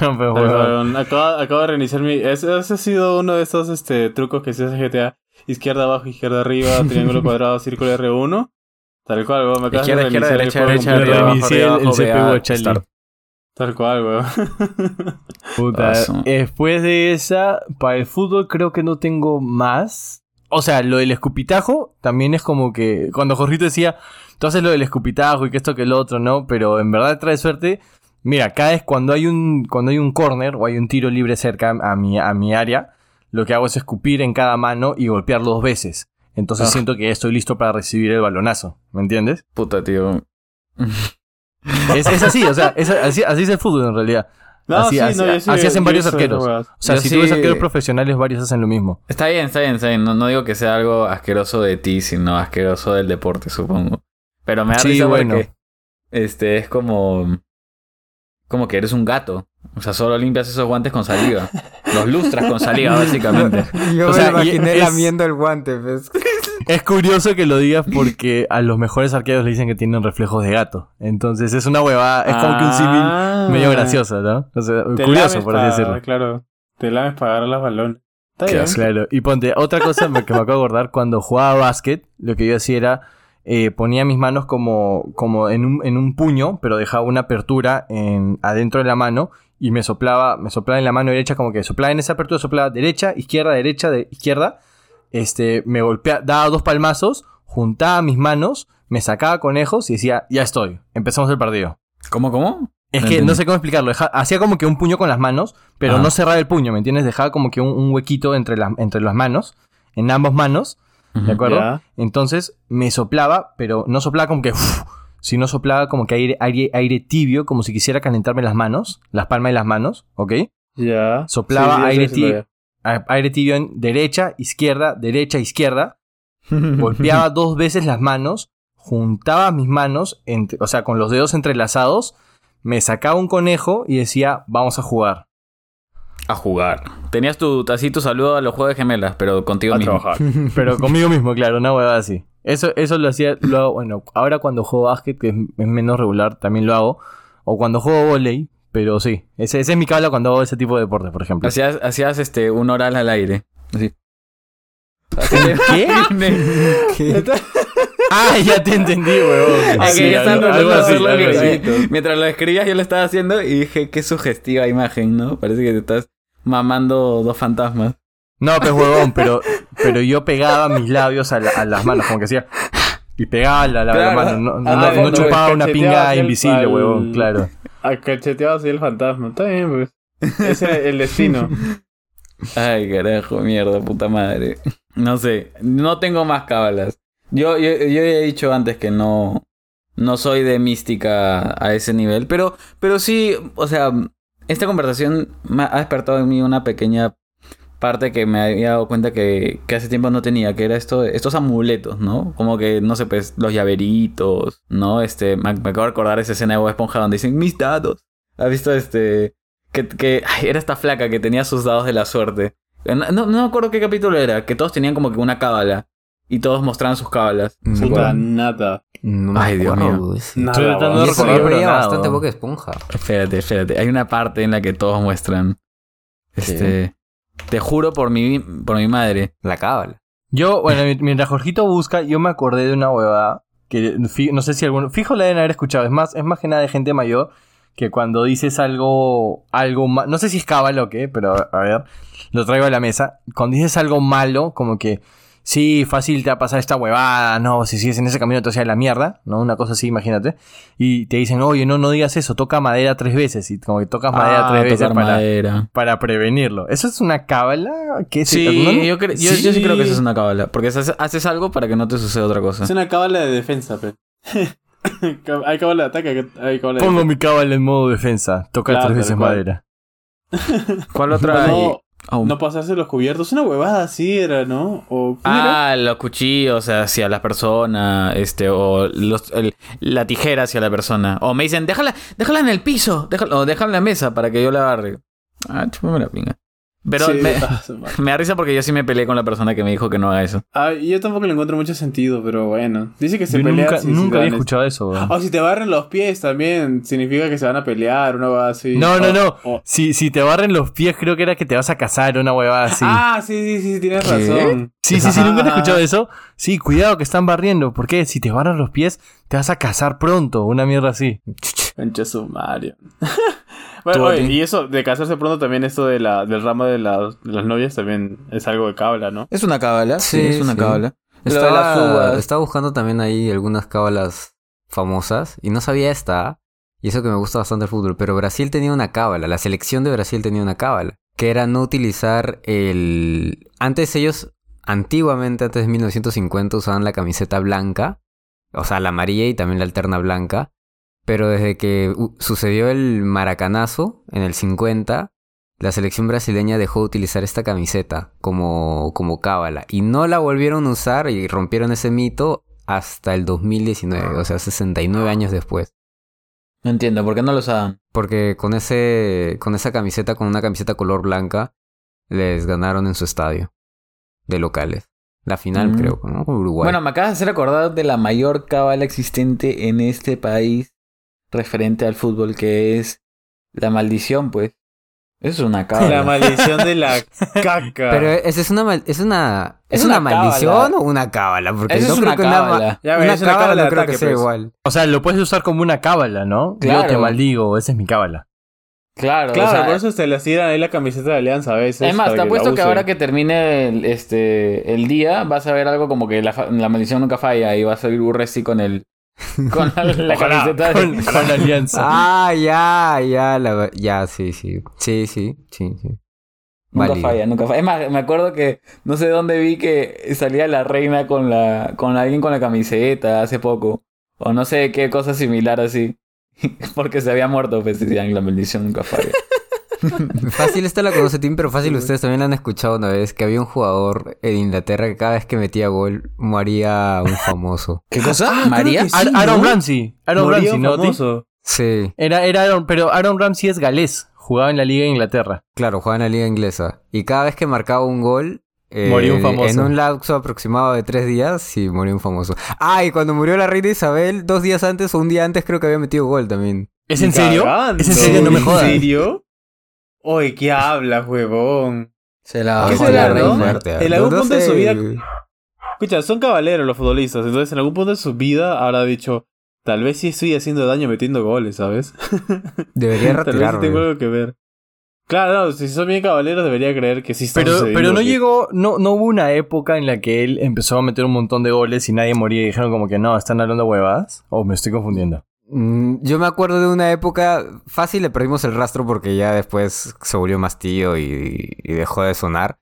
No, pero bueno. Acabo, acabo de reiniciar mi... Ese, ese ha sido uno de esos este, trucos que se hace GTA. Izquierda abajo, izquierda arriba, triángulo cuadrado, círculo R1. Tal cual, weón. Me acabas Izquierda, de izquierda, derecha, derecha, Reinicié el- CPU Charlie. Tal cual, weón. Puta, Paso. después de esa, para el fútbol creo que no tengo más. O sea, lo del escupitajo también es como que cuando Jorgito decía, tú haces lo del escupitajo y que esto que el otro, ¿no? Pero en verdad trae suerte. Mira, cada vez cuando hay un cuando hay un corner o hay un tiro libre cerca a mi, a mi área, lo que hago es escupir en cada mano y golpearlo dos veces. Entonces Ah. siento que estoy listo para recibir el balonazo, ¿me entiendes? Puta, tío. Es, es así, o sea, es- así, así es el fútbol en realidad. No, Así- sí, así- no, yo sí- así hacen yo varios arqueros. O sea, Yo si tú ves arqueros profesionales, varios hacen lo mismo. Está bien, está bien, está bien. No, no digo que sea algo asqueroso de ti, sino asqueroso del deporte, supongo. Pero me da Sí, risa bueno. porque este es como como que eres un gato. O sea, solo limpias esos guantes con saliva. Los lustras con saliva, básicamente. Yo O me sea, y imaginé es- lamiendo el guante. pues. Es curioso que lo digas porque a los mejores arqueros le dicen que tienen reflejos de gato. Entonces es una huevada, es como que un símil Ah. medio gracioso, ¿no? O sea, Te curioso, por así decirlo. Claro. Te lames para agarrar los balones. Está Qué bien. Claro. Y ponte, otra cosa que me acabo de acordar, cuando jugaba básquet, lo que yo hacía era eh, ponía mis manos como, como en, un, en un puño, pero dejaba una apertura en, adentro de la mano y me soplaba, me soplaba en la mano derecha, como que soplaba en esa apertura, soplaba derecha, izquierda, derecha, de, izquierda. Este, me golpeaba, daba dos palmazos, juntaba mis manos, me sacaba conejos y decía, ya estoy, empezamos el partido. ¿Cómo, cómo? Es No que entendí. no sé cómo explicarlo. deja- hacía como que un puño con las manos, pero Ah. no cerraba el puño, ¿me entiendes? Dejaba como que un, un huequito entre, las entre las manos, en ambas manos, ¿de acuerdo? Entonces me soplaba, pero no soplaba como que, uf, sino soplaba como que aire, aire, aire tibio, como si quisiera calentarme las manos, las palmas de las manos, ¿ok? Ya. Soplaba Sí, ya sé aire tibio. Aire tibio en derecha, izquierda, derecha, izquierda. Golpeaba dos veces las manos, juntaba mis manos, entre- o sea, con los dedos entrelazados, me sacaba un conejo y decía, vamos a jugar. A jugar. Tenías tu, tu saludo a los juegos de gemelas, pero contigo A mismo. trabajar. Pero conmigo mismo, claro, una huevada así. Eso, eso lo hacía, lo hago, bueno, ahora cuando juego básquet, que es, menos regular, también lo hago. O cuando juego volei, pero sí. Ese, ese es mi cabla cuando hago ese tipo de deportes, por ejemplo. Hacías, hacías este, un oral al aire. Así. ¿Qué? ah, ya te entendí. Ah, Sí, algo- algo así, algo así. Mientras lo escribías, yo lo estaba haciendo y dije, qué sugestiva imagen, ¿no? Parece que te estás mamando dos fantasmas. No, pues huevón, pero, pero yo pegaba mis labios a, la- a las manos, como que hacía. Y pegaba la, la, la Claro. mano. No, no- Ah, no no, chupaba una pinga invisible, al- huevón, claro. A cacheteado así el fantasma. Está bien, pues. Ese es el destino. Ay, carajo, mierda, puta madre. No sé, no tengo más cábalas. Yo, yo, yo he dicho antes que no, no soy de mística a ese nivel, pero, pero sí, o sea, esta conversación ha despertado en mí una pequeña parte que me había dado cuenta que, que hace tiempo no tenía, que era esto, estos amuletos, ¿no? Como que, no sé, pues, los llaveritos, ¿no? Este, me, me acabo de recordar esa escena de Bob Esponja donde dicen, mis dados. ¿Has visto este? Que, era esta flaca que tenía sus dados de la suerte. No, no, no me acuerdo qué capítulo era, que todos tenían como que una cábala. Y todos mostraban sus cábalas. Puta nata. No me Ay, Dios mío. Nada, Estoy tratando de recordar, yo pero veía nada, bastante. Boca Esponja. Espérate, espérate. Hay una parte en la que todos muestran. Este. Te juro por mi, por mi madre. La cábala. Yo, bueno, mi- mientras Jorgito busca, yo me acordé de una huevada que no sé si alguno, fijo la deben haber escuchado, es más, es más que nada de gente mayor, que cuando dices algo, algo ma- no sé si es cábala o qué, pero a ver, lo traigo a la mesa, cuando dices algo malo, como que, sí, fácil te va a pasar esta huevada, no, si sigues en ese camino te vas a la mierda, ¿no? Una cosa así, imagínate, y te dicen, oye, no, no digas eso, toca madera tres veces, y como que tocas madera Ah, tres veces para, madera. para prevenirlo. ¿Eso es una cábala? ¿Qué es? Sí, ¿No? yo, sí creo que eso es una cábala. Porque haces, haces algo para que no te suceda otra cosa. Es una cábala de defensa, pe. hay cábala de ataque, hay cábala de Pongo mi cábala en modo defensa. Toca Claro, tres veces madera. ¿Cuál otra hay? No, Oh. no pasarse los cubiertos. Una huevada así era, ¿no? O. Ah, los cuchillos hacia la persona, este, o los, el- la tijera hacia la persona. O me dicen, déjala, déjala en el piso, déjala, o déjala en la mesa para que yo la agarre. Ah, chúpame la pinga. Pero Sí, me, ah, me da risa porque yo sí me peleé con la persona que me dijo que no haga eso. Ah, yo tampoco le encuentro mucho sentido, pero bueno. Dice que se Yo pelea nunca, si- nunca había escuchado eso. O si te barren los pies también, significa que se van a pelear, una huevada así. No, no, no. Si, si te barren los pies, creo que era que te vas a casar, una huevada así. Ah, sí, sí, sí, tienes ¿Qué? razón. sí, sí, sí, nunca he Ajá. escuchado eso. Sí, cuidado que están barriendo. ¿Por qué? Si te barran los pies, te vas a casar pronto. Una mierda así. Concha sumario. Bueno, oye, y eso de casarse pronto también, esto de la, del ramo de, la- de las novias también es algo de cábala, ¿no? Es una cábala, sí, es una sí. cábala. Estaba, uvas. estaba buscando también ahí algunas cábalas famosas y no sabía esta. Y eso que me gusta bastante el fútbol. Pero Brasil tenía una cábala. La selección de Brasil tenía una cábala. Que era no utilizar el... Antes ellos, antiguamente, antes de 1950, usaban la camiseta blanca. O sea, la amarilla y también la alterna blanca. Pero desde que u- sucedió el maracanazo en el 50, la selección brasileña dejó de utilizar esta camiseta como, como cábala. Y no la volvieron a usar y rompieron ese mito hasta el 2019, o sea, 69 años después. No entiendo, ¿por qué no lo usaban? Porque con ese. con esa camiseta, con una camiseta color blanca, les ganaron en su estadio. De locales. La final, Mm. creo, ¿no? Con Uruguay. Bueno, me acabas de hacer acordar de la mayor cábala existente en este país referente al fútbol, que es la maldición, pues. Eso es una cábala. La maldición de la caca. Pero esa es una mal- es una. ¿Es, Es una, una maldición o una cábala? Porque Eso no es creo una que cábala. Una es una cábala cábala no creo ataque, que sea pues. igual. O sea, lo puedes usar como una cábala, ¿no? Yo te maldigo, esa es mi cábala. Claro, Claro, o sea, por eso se les tiran ahí la camiseta de Alianza a veces. Es más, te apuesto que usen. ahora que termine el, este, el día vas a ver algo como que la, fa- la maldición nunca falla y va a salir Urresti con el con la, camiseta de- con, con la alianza. Ah, ya, ya, la- ya, sí, sí. Sí, sí, sí, sí. Nunca Válido. falla, nunca falla. Es más, me acuerdo que no sé dónde vi que salía la reina con la con alguien con la camiseta hace poco. O no sé qué cosa similar así. Porque se había muerto, pues decían, la maldición nunca falla. Fácil esta la conoce Tim, pero fácil ustedes también la han escuchado una vez que había un jugador en Inglaterra que cada vez que metía gol moría un famoso. ¿Qué cosa? Ah, ¿María? sí. Ar- Aaron. Ramsey. Aaron Moría Ramsey, ¿no? Famoso. Sí, Era, era Aaron, pero Aaron Ramsey es galés. Jugaba en la Liga de Inglaterra. claro, jugaba en la liga inglesa. Y cada vez que marcaba un gol... eh, Moría un famoso. En un lapso aproximado de tres días, sí, moría un famoso. Ah, y cuando murió la reina Isabel, dos días antes o un día antes creo que había metido gol también. ¿Es en serio? ¿Es en serio? No me jodas. ¿En serio? Oye, ¿qué hablas, huevón? Se la ¿Qué será, no? En algún no punto de su vida- Escucha, son caballeros los futbolistas, entonces en algún punto de su vida habrá dicho, tal vez sí estoy haciendo daño metiendo goles, ¿sabes? Debería tal vez sí retirarme. tengo algo que ver. Claro, no, si son bien caballeros debería creer que sí está Pero, sucediendo pero no que- llegó, no, no hubo una época en la que él empezó a meter un montón de goles y nadie moría y dijeron como que no, están hablando huevadas. O me estoy confundiendo. Mm, Yo me acuerdo de una época fácil, le perdimos el rastro porque ya después se volvió más tío y, y dejó de sonar.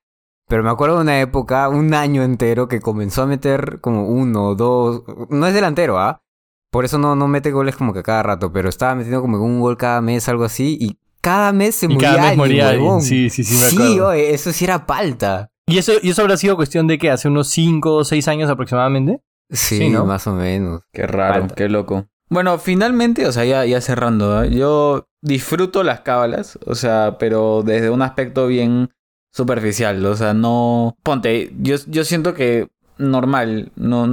Pero me acuerdo de una época, un año entero, que comenzó a meter como uno, dos. No es delantero, ¿ah? Por eso no, no mete goles como que a cada rato, pero estaba metiendo como que un gol cada mes, algo así, y cada mes se Y moría cada mes alguien, moría alguien. Sí, sí, sí, me Sí, acuerdo. oye, eso sí era palta. ¿Y eso, ¿Y eso habrá sido cuestión de que hace unos 5 o 6 años aproximadamente? Sí, Sí, ¿no? más o menos. Qué raro, Falta. qué loco. Bueno, finalmente, o sea, ya, ya cerrando, ¿ah? yo disfruto las cábalas, o sea, pero desde un aspecto bien superficial, o sea, no... Ponte, yo, yo siento que normal, no,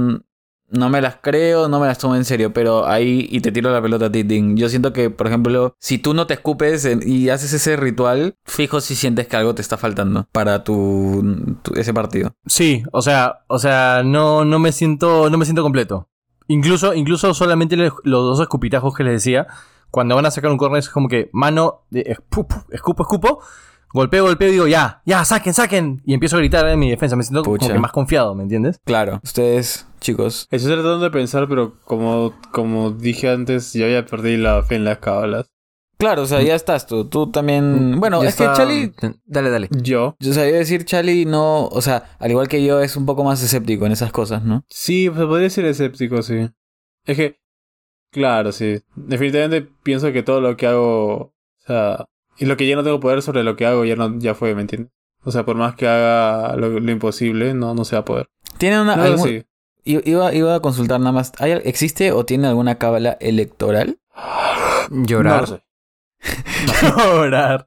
no me las creo, no me las tomo en serio, pero ahí, y te tiro la pelota a ti, Ting, yo siento que, por ejemplo, si tú no te escupes y haces ese ritual, fijo si sientes que algo te está faltando para tu, tu- ese partido. Sí, o sea, o sea, no, no me siento, no me siento completo. Incluso, incluso solamente los dos escupitajos que les decía, cuando van a sacar un corner es como que mano, de, escupo, escupo, escupo, golpeo, golpeo y digo, ya, ya, saquen, saquen. Y empiezo a gritar en mi defensa, me siento Pucha. como que más confiado, ¿me entiendes? Claro. Ustedes, chicos. Estoy tratando de pensar, pero como, como dije antes, yo ya perdí la fe en las cábalas. Claro, o sea, ya estás tú. Tú también. Bueno, Yo es que Charlie. Dale, dale. Yo. O sea, iba a decir, Charlie no. O sea, al igual que yo, es un poco más escéptico en esas cosas, ¿no? Sí, se podría ser escéptico, sí. Es que, claro, sí. Definitivamente pienso que todo lo que hago, o sea, y lo que ya no tengo poder sobre lo que hago ya no, ya fue, ¿me entiendes? O sea, por más que haga lo, lo imposible, no, no se va a poder. ¿Tiene una. No, algún- sí. i- Iba, iba a consultar nada más. ¿Hay, ¿Existe o tiene alguna cábala electoral? Llorar. No lo sé. Llorar.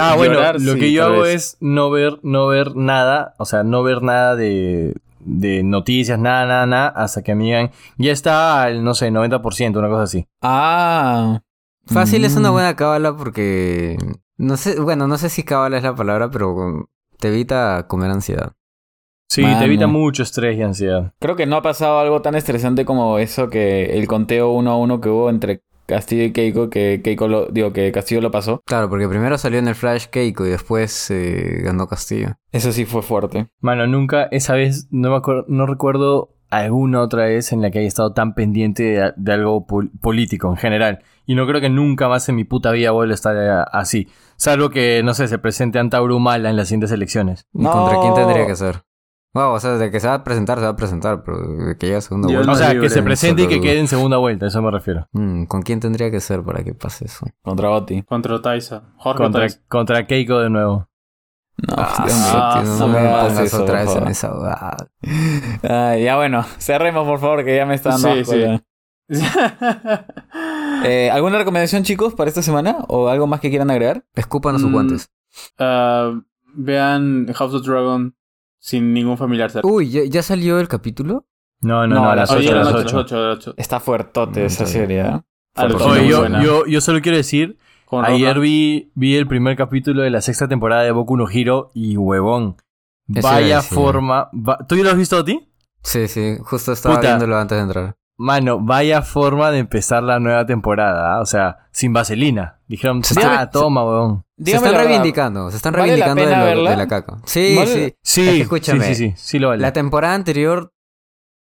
Ah, bueno, Llorar, lo sí, que yo hago vez. es no ver, no ver nada, o sea, no ver nada de, de noticias, nada, nada, nada, hasta que me digan, ya está al, no sé, 90%, una cosa así. Ah. Fácil es una Mm. buena cábala porque. No sé, bueno, no sé si cábala es la palabra, pero te evita comer ansiedad. Sí, Mano. te evita mucho estrés y ansiedad. Creo que no ha pasado algo tan estresante como eso que el conteo uno a uno que hubo entre Castillo y Keiko, que Keiko lo, digo, que Castillo lo pasó. Claro, porque primero salió en el Flash Keiko y después eh, ganó Castillo. Eso sí fue fuerte. Mano, nunca, esa vez, no me acuerdo, no recuerdo alguna otra vez en la que haya estado tan pendiente de, de algo pol- político en general. Y no creo que nunca más en mi puta vida vuelva a estar eh, así. Salvo que, no sé, se presente Antauro Mala en las siguientes elecciones. ¿Y No. contra quién tendría que ser? Wow, o sea, de que se va a presentar, se va a presentar, pero de que llegue a segunda vuelta. O sea, libre, que se presente y que quede en segunda vuelta, eso me refiero. Mm, ¿Con quién tendría que ser para que pase eso? Contra Oti. Contra Taisa. Jorge Contra, Taisa. contra Keiko de nuevo. No, Ah, Dios ah, tío, no me pongas eso, otra vez en esa ya bueno, cerremos por favor, que ya me está dando Sí, asco sí. ya. Eh, ¿Alguna recomendación, chicos, para esta semana? ¿O algo más que quieran agregar? Escupan a sus Mm. guantes. Ah, vean House of Dragon sin ningún familiar cerca. Uy, ¿ya, ya salió el capítulo? No, no, No, no, a las las Oye, 8, a a las las 8. 8, a las 8. Está fuertote esa serie, ¿eh? Oye, yo, yo, yo solo quiero decir, Con ayer vi, vi el primer capítulo de la sexta temporada de Boku no Hero y huevón. Vaya forma. va- ¿Tú ya lo has visto a ti? Sí, sí, justo estaba Puta. viéndolo antes de entrar. Mano, vaya forma de empezar la nueva temporada. ¿ah? O sea, sin vaselina. Dijeron, Se ah, está- toma, huevón. Se están verdad, reivindicando, se están ¿vale la reivindicando de, lo- la caca. Sí, ¿Vale? sí. Sí, Es que escúchame, sí, sí, sí, sí lo vale. La temporada anterior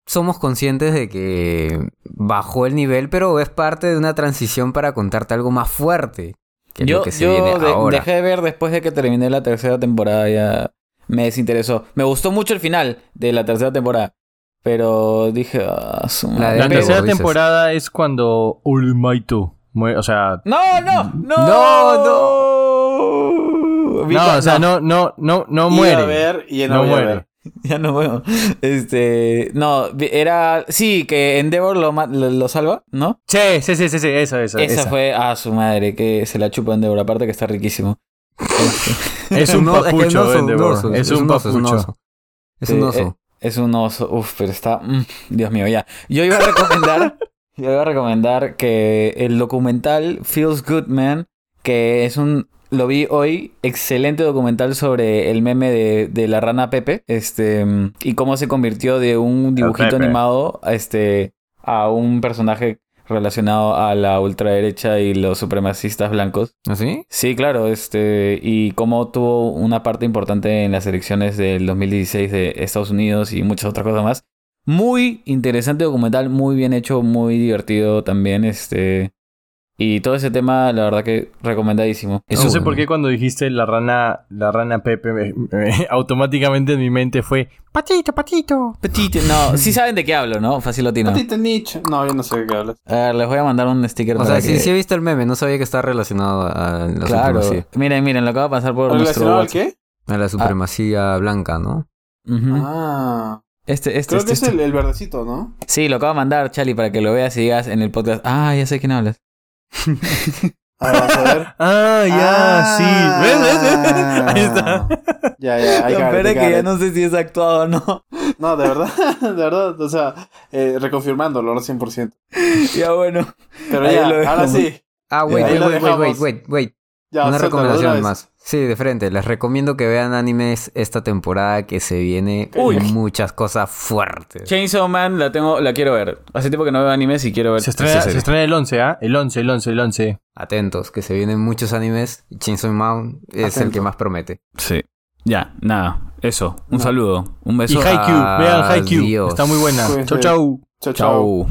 somos conscientes de que bajó el nivel, pero es parte de una transición para contarte algo más fuerte que Yo, lo que se yo viene de- ahora. dejé de ver después de que terminé la tercera temporada, ya me desinteresó. Me gustó mucho el final de la tercera temporada, pero dije, ah, su La La tercera dices. temporada es cuando Ulmaito muere, o sea... No, no, no, No, no. No, o sea, no, no, no, no Iba muere. a ver y ya no, no voy a muere. ver. Ya no veo. Este, no, era, sí, que Endeavor lo, lo, lo salva, ¿no? Sí, sí, sí, sí, sí, eso, eso. Esa, esa. fue a su madre, que se la chupa Endeavor, aparte que está riquísimo. Es un papucho, Endeavor. Es un oso, es un papucho. oso. Es un oso. Es un oso, uf, pero está, mm, Dios mío, ya. Yo iba a recomendar, yo iba a recomendar que el documental Feels Good Man, que es un, lo vi hoy, excelente documental sobre el meme de, de la rana Pepe, este, y cómo se convirtió de un dibujito animado, este, a un personaje relacionado a la ultraderecha y los supremacistas blancos. ¿Así? Sí, claro, este, y cómo tuvo una parte importante en las elecciones del 2016 de Estados Unidos y muchas otras cosas más. Muy interesante documental, muy bien hecho, muy divertido también, este, y todo ese tema, la verdad que recomendadísimo. Eso no sé bueno. por qué cuando dijiste la rana, la rana Pepe, me- me- automáticamente en mi mente fue patito, patito. Petite, no, sí saben de qué hablo, ¿no? Fácil latino. Patita Nietzsche. No, yo no sé de qué hablas. A ver, les voy a mandar un sticker O para sea, sí, que... sí he visto el meme, no sabía que está relacionado a la Claro, supremacía. miren, miren, lo acabo de pasar por nuestro ¿Relacionado al qué? A la supremacía blanca, ¿no? Ujú. Ah. Este, este, Creo este, que es este. el, el verdecito, ¿no? Sí, lo acabo de mandar, Charlie, para que lo veas y digas en el podcast. Ah, ya sé quién hablas. A ver, a ver. Ah, ya, Ah. sí. ¿Ves? ¿Ves? ¿Ves? Ahí está. Ya, ya, hay Lo que que ya no sé si es actuado o no. No, de verdad, de verdad, o sea, eh, reconfirmándolo al 100%. ya bueno. Pero Ahí ya, lo ahora sí. Ah, wait, Ahí wait, wait, wait, wait, wait, wait. Ya, Una recomendación más. Sí, de frente. Les recomiendo que vean animes esta temporada que se viene Uy. muchas cosas fuertes. Chainsaw Man la tengo, la quiero ver. Hace tiempo que no veo animes y quiero ver. Se estrena, se estrena el 11, ¿ah? El 11, el 11, el 11. Atentos, que se vienen muchos animes. y Chainsaw Man es el que más promete. Sí. Ya, nada. Eso. Un saludo. Un Y beso. Haikyuu, vean Haikyuu. Está muy buena. Cuídense. Chau, chau. Chao, chao. Chau.